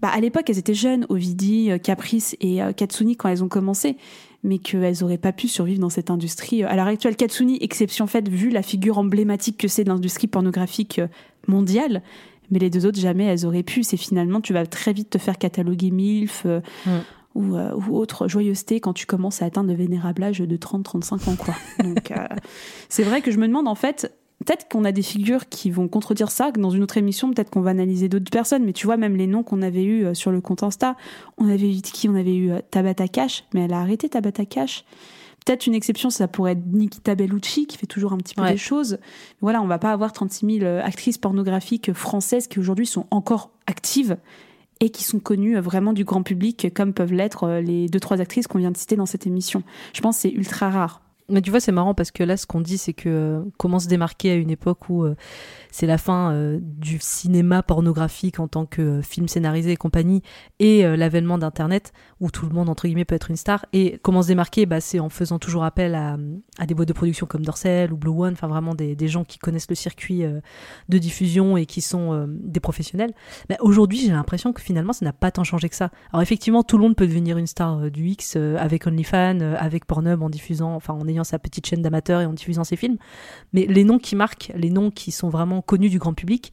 bah, à l'époque, elles étaient jeunes, Ovidie, euh, Caprice et euh, Katsuni quand elles ont commencé mais qu'elles n'auraient pas pu survivre dans cette industrie. À l'heure actuelle, Katsuni, exception faite, vu la figure emblématique que c'est de l'industrie pornographique euh, mondiale, mais les deux autres, jamais elles auraient pu. C'est finalement, tu vas très vite te faire cataloguer MILF euh, mm. ou, euh, ou, autre joyeuseté quand tu commences à atteindre le vénérable âge de 30-35 ans. Quoi. Donc, <laughs> c'est vrai que je me demande, en fait, Peut-être qu'on a des figures qui vont contredire ça, que dans une autre émission, peut-être qu'on va analyser d'autres personnes, mais tu vois, même les noms qu'on avait eus euh, sur le compte Insta, on avait eu qui On avait eu euh, Tabata Cash, mais elle a arrêté Tabata Cash. Peut-être une exception, ça pourrait être Nikita Bellucci, qui fait toujours un petit peu des choses. Voilà, on va pas avoir 36 000 euh, actrices pornographiques françaises qui aujourd'hui sont encore actives et qui sont connues vraiment du grand public, comme peuvent l'être les deux, trois actrices qu'on vient de citer dans cette émission. Je pense que c'est ultra rare. Mais tu vois, c'est marrant parce que là, ce qu'on dit, c'est que euh, comment se démarquer à une époque où euh, c'est la fin euh, du cinéma pornographique en tant que film scénarisé et compagnie, et l'avènement d'Internet, où tout le monde, entre guillemets, peut être une star. Et comment se démarquer bah, C'est en faisant toujours appel à, des boîtes de production comme Dorsel ou Blue One, enfin vraiment des, des, gens qui connaissent le circuit de diffusion et qui sont des professionnels. Bah, Aujourd'hui, j'ai l'impression que finalement, ça n'a pas tant changé que ça. Alors effectivement, tout le monde peut devenir une star du X avec OnlyFans, avec Pornhub en diffusant, enfin en ayant sa petite chaîne d'amateurs et en diffusant ses films. Mais les noms qui marquent, les noms qui sont vraiment connus du grand public,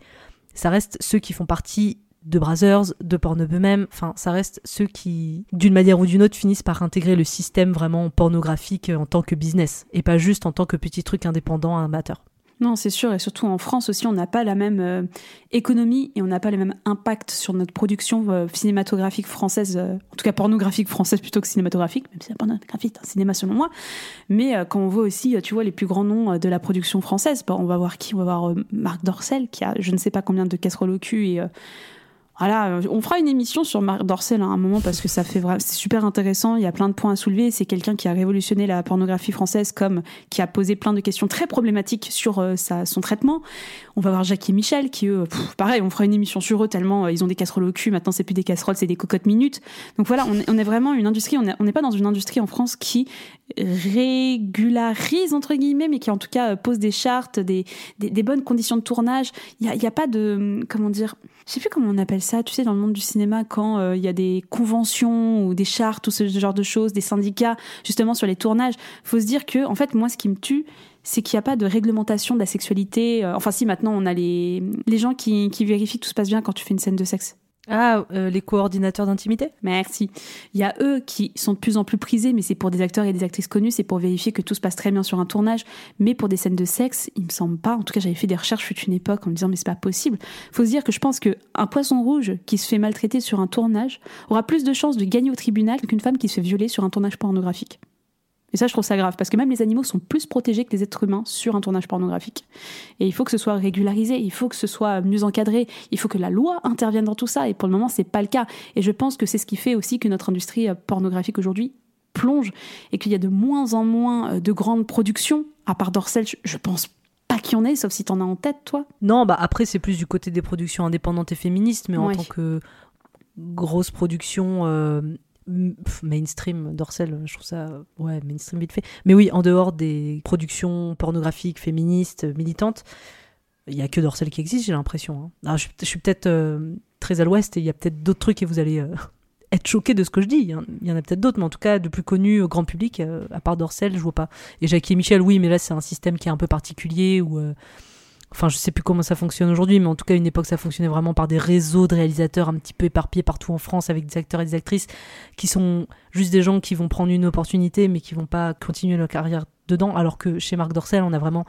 ça reste ceux qui font partie de Brazzers, de Pornhub eux-mêmes, enfin ça reste ceux qui, d'une manière ou d'une autre, finissent par intégrer le système vraiment pornographique en tant que business, et pas juste en tant que petit truc indépendant amateur. Non, c'est sûr, et surtout en France aussi, on n'a pas la même euh, économie et on n'a pas le même impact sur notre production euh, cinématographique française, euh, en tout cas pornographique française plutôt que cinématographique, même si la pornographie est un cinéma selon moi. Mais quand on voit aussi, tu vois, les plus grands noms de la production française, on va voir qui On va voir Marc Dorcel, qui a je ne sais pas combien de casseroles au cul et voilà, on fera une émission sur Marc Dorcel à un moment parce que ça fait vraiment, c'est super intéressant. Il y a plein de points à soulever. C'est quelqu'un qui a révolutionné la pornographie française, comme qui a posé plein de questions très problématiques sur euh, sa, son traitement. On va voir Jackie et Michel qui eux, pareil, on fera une émission sur eux tellement euh, ils ont des casseroles au cul. Maintenant, c'est plus des casseroles, c'est des cocottes minutes. Donc voilà, on, on est vraiment une industrie. On n'est pas dans une industrie en France qui régularise entre guillemets, mais qui en tout cas pose des chartes, des, des, bonnes conditions de tournage. Il y a, y a pas de comment dire je sais plus comment on appelle ça, tu sais, dans le monde du cinéma, quand euh, il y a des conventions ou des chartes ou ce genre de choses, des syndicats, justement sur les tournages, faut se dire que, en fait, moi, ce qui me tue, c'est qu'il n'y a pas de réglementation de la sexualité. Euh, enfin, si, maintenant, on a les, les gens qui, qui vérifient que tout se passe bien quand tu fais une scène de sexe. Ah, euh, les coordinateurs d'intimité? Merci. Il y a eux qui sont de plus en plus prisés, mais c'est pour des acteurs et des actrices connus, c'est pour vérifier que tout se passe très bien sur un tournage. Mais pour des scènes de sexe, il me semble pas. En tout cas, j'avais fait des recherches fut une époque en me disant mais c'est pas possible. Faut se dire que je pense que un poisson rouge qui se fait maltraiter sur un tournage aura plus de chances de gagner au tribunal qu'une femme qui se fait violer sur un tournage pornographique. Et ça, je trouve ça grave, parce que même les animaux sont plus protégés que les êtres humains sur un tournage pornographique. Et il faut que ce soit régularisé, il faut que ce soit mieux encadré, il faut que la loi intervienne dans tout ça, et pour le moment, c'est pas le cas. Et je pense que c'est ce qui fait aussi que notre industrie euh, pornographique aujourd'hui plonge, et qu'il y a de moins en moins euh, de grandes productions, à part Dorsel, je- pense pas qu'il y en ait, sauf si t'en as en tête, toi. Non, bah après, c'est plus du côté des productions indépendantes et féministes, mais en tant que grosse production euh, mainstream, Dorsel, je trouve ça, ouais, mainstream vite fait. Mais oui, en dehors des productions pornographiques, féministes, militantes, il y a que Dorsel qui existe, j'ai l'impression. hein. Alors, je, suis- peut-être euh, très à l'ouest et il y a peut-être d'autres trucs et vous allez euh, <laughs> être choqués de ce que je dis. Il y en- il y en a peut-être d'autres, mais en tout cas, de plus connus au grand public, euh, à part Dorsel, je vois pas. Et Jackie et Michel, oui, mais là, c'est un système qui est un peu particulier où. Enfin, je sais plus comment ça fonctionne aujourd'hui, mais en tout cas, à une époque, ça fonctionnait vraiment par des réseaux de réalisateurs un petit peu éparpillés partout en France avec des acteurs et des actrices qui sont juste des gens qui vont prendre une opportunité, mais qui vont pas continuer leur carrière dedans. Alors que chez Marc Dorcel, on a vraiment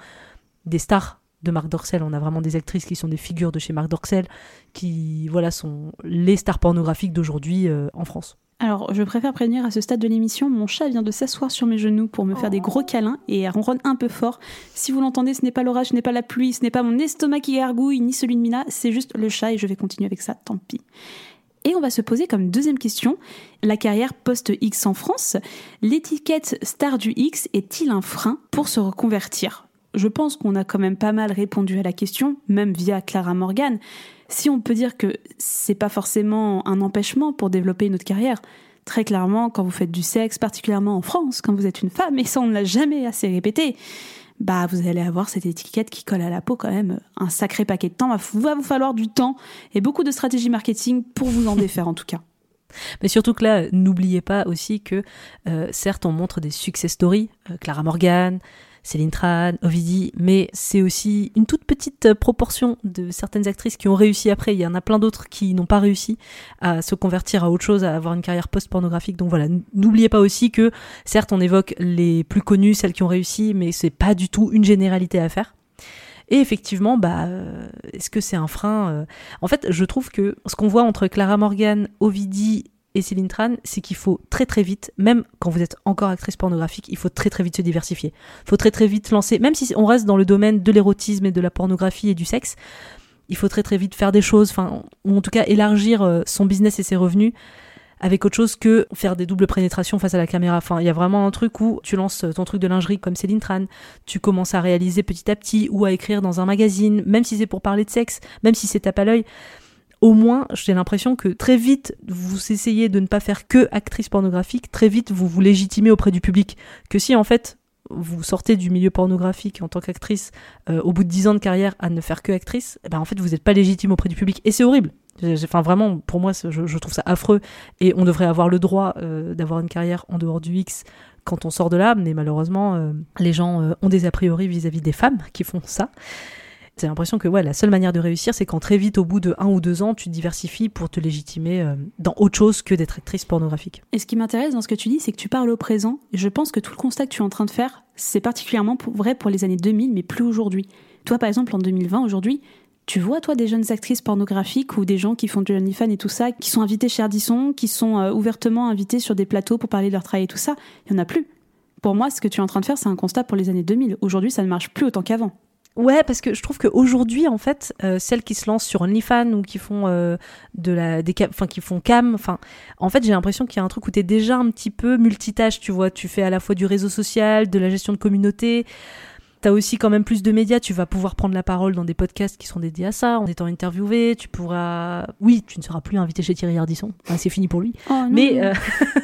des stars de Marc Dorcel, on a vraiment des actrices qui sont des figures de chez Marc Dorcel, qui, voilà, sont les stars pornographiques d'aujourd'hui euh, en France. Alors, je préfère prévenir à ce stade de l'émission, mon chat vient de s'asseoir sur mes genoux pour me faire des gros câlins et elle ronronne un peu fort. Si vous l'entendez, ce n'est pas l'orage, ce n'est pas la pluie, ce n'est pas mon estomac qui gargouille, ni celui de Mina, c'est juste le chat et je vais continuer avec ça, tant pis. Et on va se poser comme deuxième question, la carrière post-X en France. L'étiquette star du X est-il un frein pour se reconvertir? Je pense qu'on a quand même pas mal répondu à la question, même via Clara Morgan. Si on peut dire que c'est pas forcément un empêchement pour développer une autre carrière, très clairement, quand vous faites du sexe, particulièrement en France, quand vous êtes une femme, et ça on ne l'a jamais assez répété, bah vous allez avoir cette étiquette qui colle à la peau quand même un sacré paquet de temps. Va vous falloir du temps et beaucoup de stratégie marketing pour vous en défaire en tout cas. Mais surtout que là, n'oubliez pas aussi que, euh, certes, on montre des success stories, euh, Clara Morgan, Céline Tran, Ovidie, mais c'est aussi une toute petite euh, proportion de certaines actrices qui ont réussi après. Il y en a plein d'autres qui n'ont pas réussi à se convertir à autre chose, à avoir une carrière post-pornographique. Donc voilà, n'oubliez pas aussi que, certes, on évoque les plus connues, celles qui ont réussi, mais c'est pas du tout une généralité à faire. Et effectivement, bah, euh, est-ce que c'est un frein euh? En fait, je trouve que ce qu'on voit entre Clara Morgan, Ovidie et Céline Tran, c'est qu'il faut très très vite, même quand vous êtes encore actrice pornographique, il faut très très vite se diversifier. Il faut très très vite lancer, même si on reste dans le domaine de l'érotisme et de la pornographie et du sexe, il faut très très vite faire des choses, enfin, ou en tout cas élargir euh, son business et ses revenus avec autre chose que faire des doubles pénétrations face à la caméra. Enfin, il y a vraiment un truc où tu lances ton truc de lingerie comme Céline Tran, tu commences à réaliser petit à petit ou à écrire dans un magazine, même si c'est pour parler de sexe, même si c'est tape à l'œil. Au moins, j'ai l'impression que très vite, vous essayez de ne pas faire que actrice pornographique, très vite, vous vous légitimez auprès du public. Que si, en fait, vous sortez du milieu pornographique en tant qu'actrice euh, au bout de 10 ans de carrière à ne faire que actrice, eh ben en fait, vous n'êtes pas légitime auprès du public. Et c'est horrible. Enfin, vraiment, pour moi, je, je trouve ça affreux. Et on devrait avoir le droit euh, d'avoir une carrière en dehors du X quand on sort de là. Mais malheureusement, euh, les gens euh, ont des a priori vis-à-vis des femmes qui font ça. J'ai l'impression que ouais, la seule manière de réussir, c'est quand très vite, au bout de un ou deux ans, tu te diversifies pour te légitimer euh, dans autre chose que d'être actrice pornographique. Et ce qui m'intéresse dans ce que tu dis, c'est que tu parles au présent. Et je pense que tout le constat que tu es en train de faire, c'est particulièrement vrai pour les années 2000, mais plus aujourd'hui. Toi, par exemple, en 2020, aujourd'hui, tu vois, toi, des jeunes actrices pornographiques ou des gens qui font du OnlyFans et tout ça, qui sont invités chez Ardisson, qui sont euh, ouvertement invités sur des plateaux pour parler de leur travail et tout ça, il n'y en a plus. Pour moi, ce que tu es en train de faire, c'est un constat pour les années 2000. Aujourd'hui, ça ne marche plus autant qu'avant. Ouais, parce que je trouve qu'aujourd'hui, en fait, euh, celles qui se lancent sur OnlyFans ou qui font euh, de la, des cam- enfin qui font cam, enfin, en fait, j'ai l'impression qu'il y a un truc où t'es déjà un petit peu multitâche, tu vois. Tu fais à la fois du réseau social, de la gestion de communauté. T'as aussi quand même plus de médias, tu vas pouvoir prendre la parole dans des podcasts qui sont dédiés à ça, en étant interviewé, tu pourras... Oui, tu ne seras plus invité chez Thierry Ardisson, Enfin, c'est fini pour lui. Mais, euh,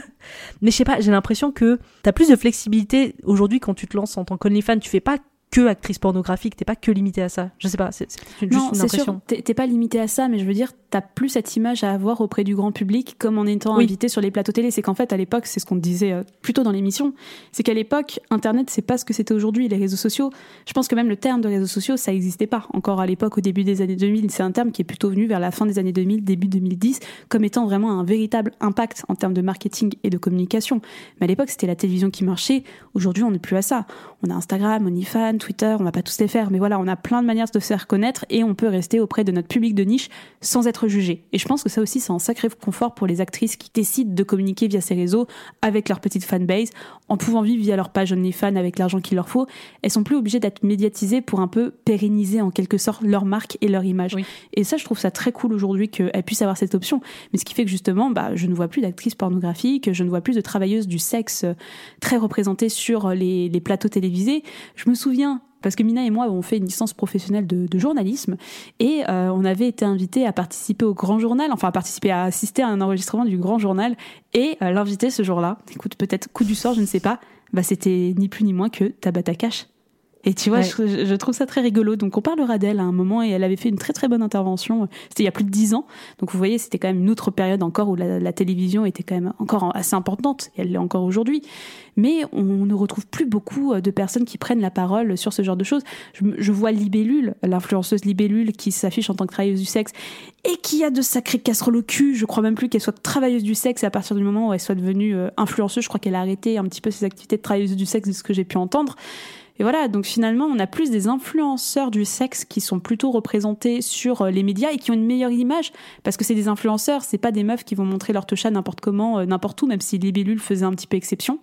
<laughs> mais je sais pas, j'ai l'impression que t'as plus de flexibilité aujourd'hui quand tu te lances en tant qu'OnlyFans. Tu fais pas que actrice pornographique, t'es pas que limité à ça. Je sais pas, c'est une- Non, juste une c'est sûr, impression. t'es pas limité à ça, mais je veux dire, t'as plus cette image à avoir auprès du grand public comme en étant Oui. invité sur les plateaux télé. C'est qu'en fait, à l'époque, c'est ce qu'on disait euh, plutôt dans l'émission, c'est qu'à l'époque, Internet, c'est pas ce que c'était aujourd'hui, les réseaux sociaux. Je pense que même le terme de réseaux sociaux, ça existait pas encore à l'époque, au début des années 2000. C'est un terme qui est plutôt venu vers la fin des années 2000, début 2010, comme étant vraiment un véritable impact en termes de marketing et de communication. Mais à l'époque, c'était la télévision qui marchait. Aujourd'hui, on n'est plus à ça. On a Instagram, OnlyFans, Twitter, on va pas tous les faire, mais voilà, on a plein de manières de se faire connaître et on peut rester auprès de notre public de niche sans être jugé. Et je pense que ça aussi, c'est un sacré confort pour les actrices qui décident de communiquer via ces réseaux avec leur petite fanbase, en pouvant vivre via leur page OnlyFans avec l'argent qu'il leur faut. Elles sont plus obligées d'être médiatisées pour un peu pérenniser en quelque sorte leur marque et leur image. Et ça, je trouve ça très cool aujourd'hui qu'elles puissent avoir cette option. Mais ce qui fait que justement, bah, je ne vois plus d'actrices pornographiques, je ne vois plus de travailleuses du sexe euh, très représentées sur les, les plateaux télévisés. Je me souviens parce que Mina et moi avons fait une licence professionnelle de, journalisme et euh, on avait été invités à participer au Grand Journal, enfin à participer à assister à un enregistrement du Grand Journal et euh, l'invité ce jour-là, écoute peut-être coup du sort, je ne sais pas, bah c'était ni plus ni moins que Tabata Cash. Et tu vois, je, je, trouve ça très rigolo. Donc on parlera d'elle à un moment et elle avait fait une très très bonne intervention. C'était il y a plus de dix ans. Donc vous voyez, c'était quand même une autre période encore où la, la télévision était quand même encore assez importante. Et elle l'est encore aujourd'hui. Mais on ne retrouve plus beaucoup de personnes qui prennent la parole sur ce genre de choses. Je, je vois Libellule, l'influenceuse Libellule, qui s'affiche en tant que travailleuse du sexe et qui a de sacrées casseroles au cul. Je crois même plus qu'elle soit travailleuse du sexe à partir du moment où elle soit devenue euh, influenceuse, je crois qu'elle a arrêté un petit peu ses activités de travailleuse du sexe de ce que j'ai pu entendre. Et voilà, donc finalement, on a plus des influenceurs du sexe qui sont plutôt représentés sur euh, les médias et qui ont une meilleure image parce que c'est des influenceurs, c'est pas des meufs qui vont montrer leur toucha n'importe comment, euh, n'importe où, même si Libellule faisait un petit peu exception.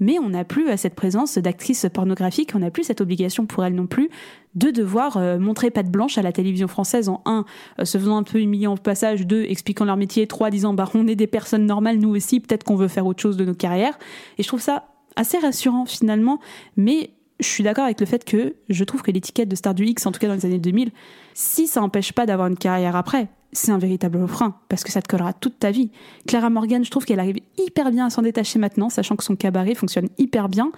Mais on n'a plus euh, cette présence d'actrices pornographiques, on n'a plus cette obligation pour elles non plus de devoir montrer patte blanche à la télévision française en un, se faisant un peu humilier en passage, deux, expliquant leur métier, trois, disant bah on est des personnes normales nous aussi, peut-être qu'on veut faire autre chose de nos carrières. Et je trouve ça assez rassurant finalement, mais je suis d'accord avec le fait que je trouve que l'étiquette de star du X, en tout cas dans les années 2000, si ça n'empêche pas d'avoir une carrière après, c'est un véritable frein parce que ça te collera toute ta vie. Clara Morgan, je trouve qu'elle arrive hyper bien à s'en détacher maintenant, sachant que son cabaret fonctionne hyper bien.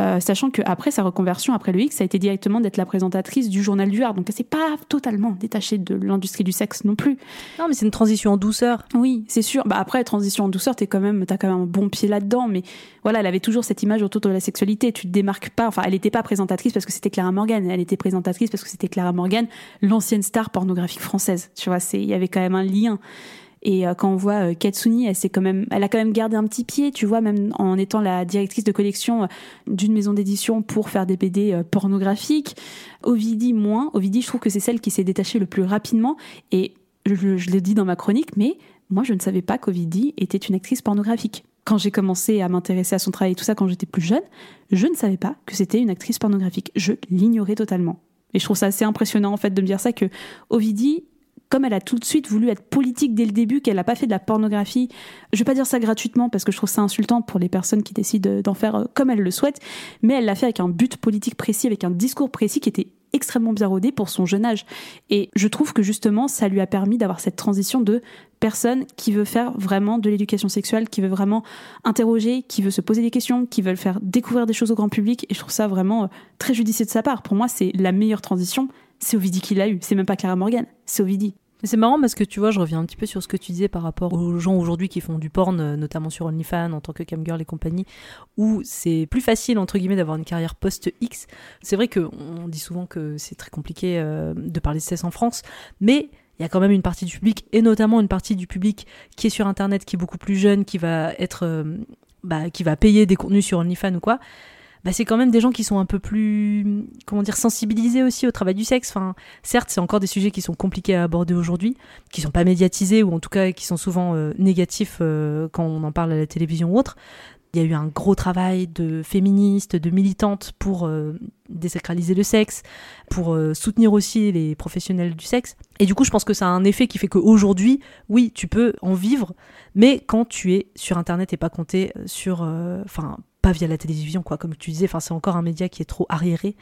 Euh, sachant qu'après sa reconversion, après le X, ça a été directement d'être la présentatrice du journal du Art. Donc elle s'est pas totalement détachée de l'industrie du sexe non plus. Non, mais c'est une transition en douceur. Oui, c'est sûr. Bah après, transition en douceur, t'es quand même, t'as quand même un bon pied là-dedans. Mais voilà, elle avait toujours cette image autour de la sexualité. Tu te démarques pas. Enfin, elle n'était pas présentatrice parce que c'était Clara Morgan. Elle était présentatrice parce que c'était Clara Morgan, l'ancienne star pornographique française. Tu vois, c'est, il y avait quand même un lien. Et euh, quand on voit euh, Katsuni, elle, quand même, elle a quand même gardé un petit pied, tu vois, même en étant la directrice de collection euh, d'une maison d'édition pour faire des BD pornographiques. Ovidie, moins. Ovidie, je trouve que c'est celle qui s'est détachée le plus rapidement. Et je, je le dis dans ma chronique, mais moi, je ne savais pas qu'Ovidie était une actrice pornographique. Quand j'ai commencé à m'intéresser à son travail et tout ça quand j'étais plus jeune, je ne savais pas que c'était une actrice pornographique. Je l'ignorais totalement. Et je trouve ça assez impressionnant en fait de me dire ça que Ovidie comme elle a tout de suite voulu être politique dès le début, qu'elle n'a pas fait de la pornographie, je vais pas dire ça gratuitement parce que je trouve ça insultant pour les personnes qui décident d'en faire euh, comme elles le souhaitent, mais elle l'a fait avec un but politique précis, avec un discours précis qui était extrêmement bien rodé pour son jeune âge. Et je trouve que justement, ça lui a permis d'avoir cette transition de personne qui veut faire vraiment de l'éducation sexuelle, qui veut vraiment interroger, qui veut se poser des questions, qui veut faire découvrir des choses au grand public. Et je trouve ça vraiment euh, très judicieux de sa part. Pour moi, c'est la meilleure transition. C'est Ovidie qui l'a eu. C'est même pas Clara Morgan. C'est Ovidie. C'est marrant parce que tu vois, je reviens un petit peu sur ce que tu disais par rapport aux gens aujourd'hui qui font du porn, euh, notamment sur OnlyFans en tant que camgirl et compagnie, où c'est plus facile entre guillemets d'avoir une carrière post-X. C'est vrai qu'on dit souvent que c'est très compliqué euh, de parler de sexe en France, mais il y a quand même une partie du public, et notamment une partie du public qui est sur Internet, qui est beaucoup plus jeune, qui va être, euh, bah, qui va payer des contenus sur OnlyFans ou quoi, bah, c'est quand même des gens qui sont un peu plus, comment dire, sensibilisés aussi au travail du sexe. Enfin, certes, c'est encore des sujets qui sont compliqués à aborder aujourd'hui, qui sont pas médiatisés ou en tout cas qui sont souvent euh, négatifs euh, quand on en parle à la télévision ou autre. Il y a eu un gros travail de féministes, de militantes pour euh, désacraliser le sexe, pour soutenir aussi les professionnels du sexe. Et du coup, je pense que ça a un effet qui fait qu'aujourd'hui, oui, tu peux en vivre, mais quand tu es sur Internet et pas compté sur, enfin, pas via la télévision, quoi, comme tu disais. Enfin, c'est encore un média qui est trop arriéré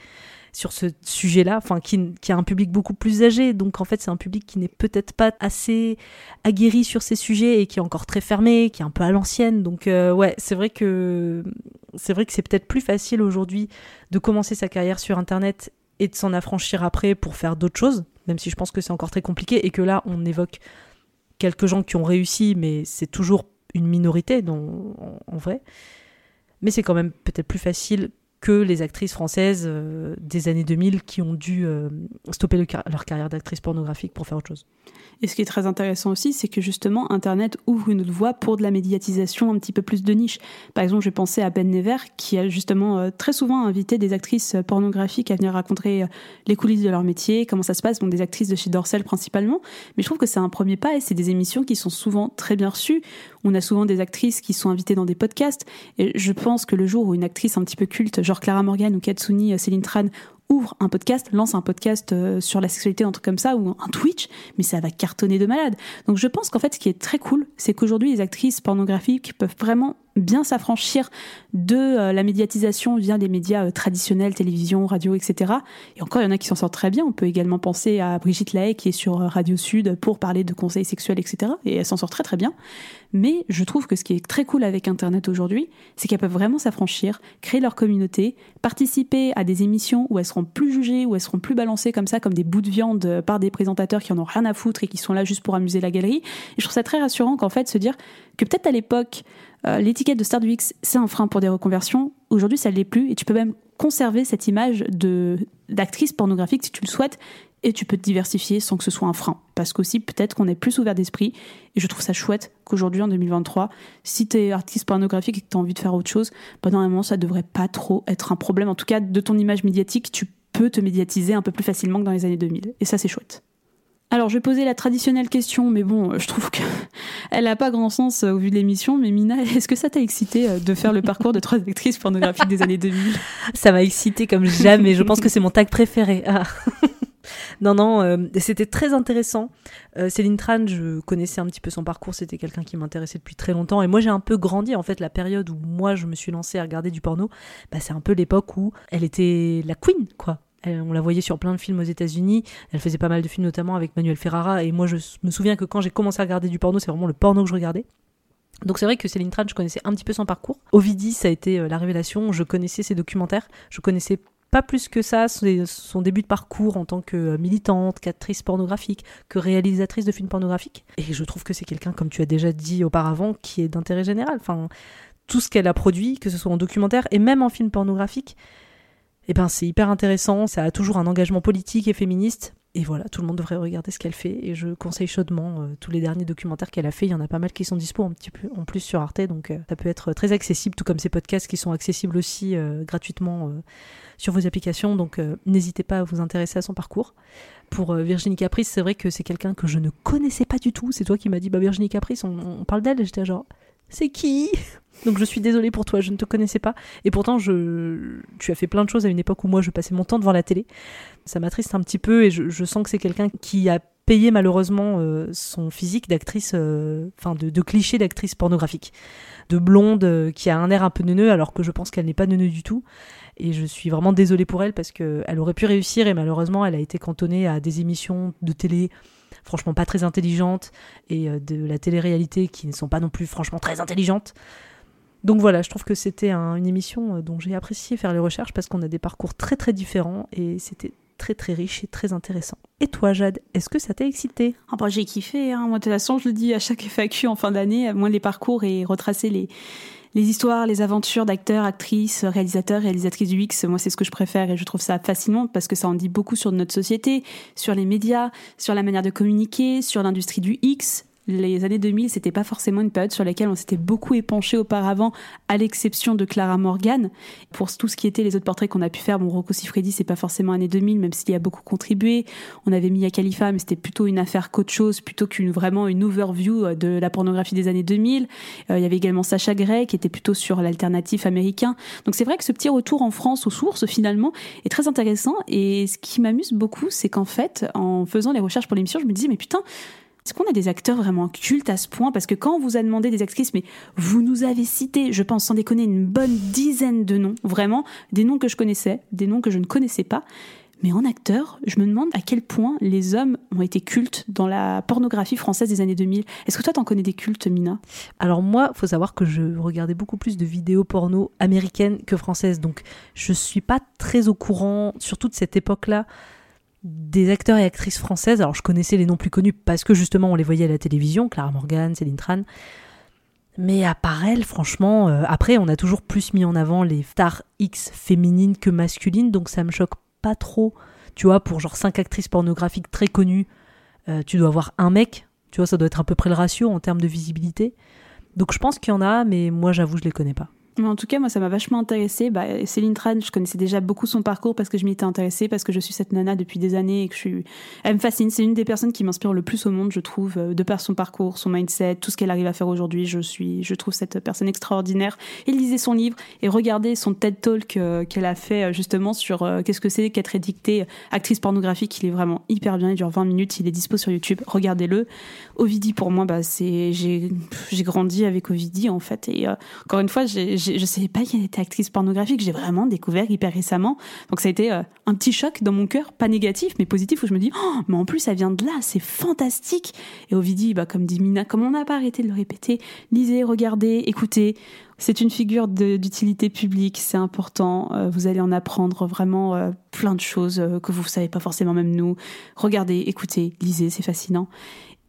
sur ce sujet-là, enfin, qui, a un public beaucoup plus âgé. Donc, en fait, c'est un public qui n'est peut-être pas assez aguerri sur ces sujets et qui est encore très fermé, qui est un peu à l'ancienne. Donc, euh, ouais, c'est vrai que c'est vrai que c'est peut-être plus facile aujourd'hui de commencer sa carrière sur Internet et de s'en affranchir après pour faire d'autres choses, même si je pense que c'est encore très compliqué et que là, on évoque quelques gens qui ont réussi, mais c'est toujours une minorité, en vrai mais c'est quand même peut-être plus facile que les actrices françaises euh, des années 2000 qui ont dû euh, stopper leur carrière d'actrice pornographique pour faire autre chose. Et ce qui est très intéressant aussi, c'est que justement, Internet ouvre une autre voie pour de la médiatisation un petit peu plus de niche. Par exemple, je pensais à Ben Never, qui a justement euh, très souvent invité des actrices pornographiques à venir raconter les coulisses de leur métier, comment ça se passe, bon, des actrices de chez Dorsel principalement. Mais je trouve que c'est un premier pas et c'est des émissions qui sont souvent très bien reçues. On a souvent des actrices qui sont invitées dans des podcasts. Et je pense que le jour où une actrice un petit peu culte, genre Clara Morgan ou Katsuni, euh, Céline Tran, ouvre un podcast, lance un podcast euh, sur la sexualité, un truc comme ça, ou un Twitch, mais ça va cartonner de malade. Donc je pense qu'en fait, ce qui est très cool, c'est qu'aujourd'hui, les actrices pornographiques peuvent vraiment bien s'affranchir de euh, la médiatisation via des médias euh, traditionnels, télévision, radio, etc. Et encore, il y en a qui s'en sortent très bien. On peut également penser à Brigitte Lahaye qui est sur euh, Radio Sud pour parler de conseils sexuels, etc. Et elle s'en sort très très bien. Mais je trouve que ce qui est très cool avec Internet aujourd'hui, c'est qu'elles peuvent vraiment s'affranchir, créer leur communauté, participer à des émissions où elles seront plus jugées, où elles seront plus balancées comme ça, comme des bouts de viande par des présentateurs qui en ont rien à foutre et qui sont là juste pour amuser la galerie. Et je trouve ça très rassurant qu'en fait, se dire que peut-être à l'époque, euh, l'étiquette de star du X, c'est un frein pour des reconversions. Aujourd'hui, ça ne l'est plus et tu peux même conserver cette image d'actrice pornographique si tu le souhaites et tu peux te diversifier sans que ce soit un frein. Parce qu'aussi, peut-être qu'on est plus ouvert d'esprit. Et je trouve ça chouette qu'aujourd'hui, en 2023, si tu es artiste pornographique et que tu as envie de faire autre chose, bah, normalement, ça devrait pas trop être un problème. En tout cas, de ton image médiatique, tu peux te médiatiser un peu plus facilement que dans les années 2000. Et ça, c'est chouette. Alors, je vais poser la traditionnelle question, mais bon, je trouve qu'elle <laughs> n'a pas grand sens euh, au vu de l'émission. Mais Mina, <laughs> est-ce que ça t'a excité euh, de faire le parcours de trois actrices pornographiques des années 2000 <laughs> Ça m'a excité comme jamais. Je pense que c'est mon tag préféré. Ah. non, non, euh, c'était très intéressant. Céline Tran, je connaissais un petit peu son parcours. C'était quelqu'un qui m'intéressait depuis très longtemps. Et moi, j'ai un peu grandi. En fait, la période où moi, je me suis lancée à regarder du porno, bah, c'est un peu l'époque où elle était la queen, quoi. Elle- on la voyait sur plein de films aux États-Unis. Elle faisait pas mal de films, notamment avec Manuel Ferrara. Et moi, je me souviens que quand j'ai commencé à regarder du porno, c'est vraiment le porno que je regardais. Donc c'est vrai que Céline Tran, je connaissais un petit peu son parcours. Ovidie, ça a été euh, la révélation. Je connaissais ses documentaires. Je connaissais pas plus que ça son, son début de parcours en tant que euh, militante, qu'actrice pornographique, que réalisatrice de films pornographiques. Et je trouve que c'est quelqu'un, comme tu as déjà dit auparavant, qui est d'intérêt général. Enfin, tout ce qu'elle a produit, que ce soit en documentaire et même en film pornographique, eh ben c'est hyper intéressant. Ça a toujours un engagement politique et féministe. Et voilà, tout le monde devrait regarder ce qu'elle fait. Et je conseille chaudement euh, tous les derniers documentaires qu'elle a fait. Il y en a pas mal qui sont dispo en plus sur Arte, donc euh, ça peut être très accessible, tout comme ces podcasts qui sont accessibles aussi euh, gratuitement sur vos applications. Donc n'hésitez pas à vous intéresser à son parcours. Pour Virginie Caprice, c'est vrai que c'est quelqu'un que je ne connaissais pas du tout. C'est toi qui m'as dit, bah Virginie Caprice, on, on parle d'elle. J'étais genre, c'est qui? Donc je suis désolée pour toi, je ne te connaissais pas. Et pourtant, tu as fait plein de choses à une époque où moi je passais mon temps devant la télé. Ça m'attriste un petit peu et je, sens que c'est quelqu'un qui a payé malheureusement euh, son physique d'actrice, euh, enfin de, cliché d'actrice pornographique. De blonde euh, qui a un air un peu neuneux alors que je pense qu'elle n'est pas neuneux du tout. Et je suis vraiment désolée pour elle parce qu'elle aurait pu réussir et malheureusement elle a été cantonnée à des émissions de télé franchement pas très intelligentes et de la télé-réalité qui ne sont pas non plus franchement très intelligentes. Donc voilà, je trouve que c'était un- une émission euh, dont j'ai apprécié faire les recherches parce qu'on a des parcours très très différents et c'était très très riche et très intéressant. Et toi Jade, est-ce que ça t'a excité? Ah bah, j'ai kiffé, hein. moi de toute façon je le dis à chaque FAQ en fin d'année, moi les parcours et retracer les, les histoires, les aventures d'acteurs, actrices, réalisateurs, réalisatrices du X, moi c'est ce que je préfère et je trouve ça fascinant parce que ça en dit beaucoup sur notre société, sur les médias, sur la manière de communiquer, sur l'industrie du X. Les années 2000, c'était pas forcément une période sur laquelle on s'était beaucoup épanché auparavant, à l'exception de Clara Morgan. Pour tout ce qui était les autres portraits qu'on a pu faire, bon, Rocco Siffredi, c'est pas forcément années 2000, même s'il y a beaucoup contribué. On avait mis à Khalifa, mais c'était plutôt une affaire qu'autre chose, plutôt qu'une vraiment une overview euh, de la pornographie des années 2000. Euh, il y avait également Sacha Gray, qui était plutôt sur l'alternatif américain. Donc c'est vrai que ce petit retour en France aux sources, finalement, est très intéressant. Et ce qui m'amuse beaucoup, c'est qu'en fait, en faisant les recherches pour l'émission, je me disais, mais putain, est-ce qu'on a des acteurs vraiment cultes à ce point? Parce que quand on vous a demandé des actrices, mais vous nous avez cité, je pense sans déconner, une bonne dizaine de noms, vraiment, des noms que je connaissais, des noms que je ne connaissais pas. Mais en acteur, je me demande à quel point les hommes ont été cultes dans la pornographie française des années 2000. Est-ce que toi, t'en connais des cultes, Mina? Alors moi, faut savoir que je regardais beaucoup plus de vidéos porno américaines que françaises, donc je suis pas très au courant, surtout de cette époque-là, des acteurs et actrices françaises. Alors je connaissais les noms plus connus parce que justement on les voyait à la télévision, Clara Morgan, Céline Tran. Mais à part elle, franchement, euh, après, on a toujours plus mis en avant les stars X féminines que masculines, donc ça me choque pas trop. Tu vois, pour genre 5 actrices pornographiques très connues, euh, tu dois avoir un mec. Tu vois, ça doit être à peu près le ratio en termes de visibilité. Donc je pense qu'il y en a, mais moi j'avoue, je les connais pas. En tout cas, moi, ça m'a vachement intéressée. Bah, Céline Tran, je connaissais déjà beaucoup son parcours parce que je m'y étais intéressée, parce que je suis cette nana depuis des années et que je suis. Elle me fascine. C'est une des personnes qui m'inspire le plus au monde, je trouve, euh, de par son parcours, son mindset, tout ce qu'elle arrive à faire aujourd'hui. Je suis, je trouve cette personne extraordinaire. Et lisez son livre et regardez son TED Talk euh, qu'elle a fait euh, justement sur qu'est-ce que c'est qu'être édictée actrice pornographique. Il est vraiment hyper bien. Il dure 20 minutes. Il est dispo sur YouTube. Regardez-le. Ovidie, pour moi, bah, c'est, j'ai, j'ai grandi avec Ovidie, en fait. Et encore une fois, j'ai, je savais pas qu'elle était actrice pornographique. J'ai vraiment découvert hyper récemment. Donc ça a été euh, un petit choc dans mon cœur, pas négatif, mais positif, où je me dis, oh, mais en plus, ça vient de là, c'est fantastique. Et Ovidie, bah, comme dit Mina, comme on n'a pas arrêté de le répéter, lisez, regardez, écoutez. C'est une figure d'utilité publique, c'est important. Euh, vous allez en apprendre vraiment euh, plein de choses que vous ne savez pas forcément même nous. Regardez, écoutez, lisez, c'est fascinant.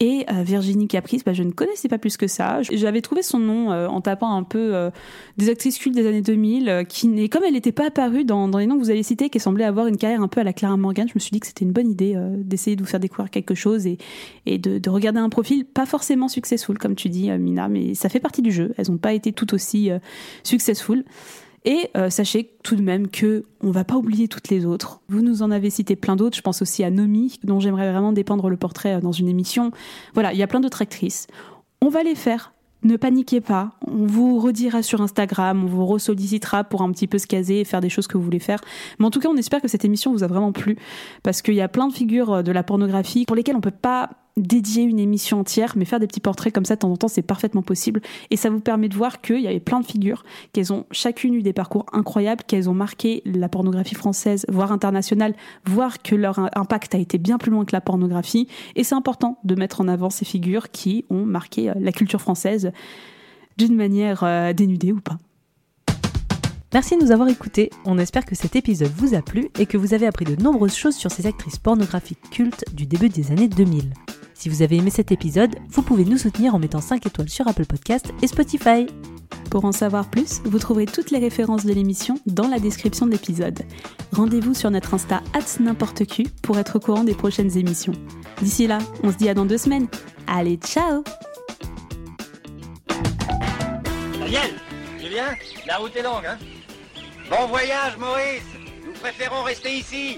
Et euh, Virginie Caprice, bah, je ne connaissais pas plus que ça. J'avais trouvé son nom euh, en tapant un peu euh, des actrices cultes des années 2000, qui n'est, comme elle n'était pas apparue dans, dans, les noms que vous avez cités, qui semblait avoir une carrière un peu à la Clara Morgan, je me suis dit que c'était une bonne idée d'essayer de vous faire découvrir quelque chose et, et de, de, regarder un profil pas forcément successful, comme tu dis, Mina, mais ça fait partie du jeu. Elles n'ont pas été tout aussi successful. Et euh, sachez tout de même que on va pas oublier toutes les autres. Vous nous en avez cité plein d'autres. Je pense aussi à Nomi, dont j'aimerais vraiment dépendre le portrait euh, dans une émission. Voilà, il y a plein d'autres actrices. On va les faire. Ne paniquez pas. On vous redira sur Instagram, on vous ressollicitera pour un petit peu se caser et faire des choses que vous voulez faire. Mais en tout cas, on espère que cette émission vous a vraiment plu parce qu'il y a plein de figures euh, de la pornographie pour lesquelles on peut pas dédier une émission entière, mais faire des petits portraits comme ça de temps en temps, c'est parfaitement possible. Et ça vous permet de voir qu'il y avait plein de figures, qu'elles ont chacune eu des parcours incroyables, qu'elles ont marqué la pornographie française, voire internationale, voire que leur impact a été bien plus loin que la pornographie. Et c'est important de mettre en avant ces figures qui ont marqué euh, la culture française d'une manière euh, dénudée ou pas. Merci de nous avoir écoutés. On espère que cet épisode vous a plu et que vous avez appris de nombreuses choses sur ces actrices pornographiques cultes du début des années 2000. Si vous avez aimé cet épisode, vous pouvez nous soutenir en mettant 5 étoiles sur Apple Podcast et Spotify. Pour en savoir plus, vous trouverez toutes les références de l'émission dans la description de l'épisode. Rendez-vous sur notre Insta n'importe pour être au courant des prochaines émissions. D'ici là, on se dit à dans deux semaines. Allez, ciao Daniel Julien La route est longue, hein? Bon voyage, Maurice Nous préférons rester ici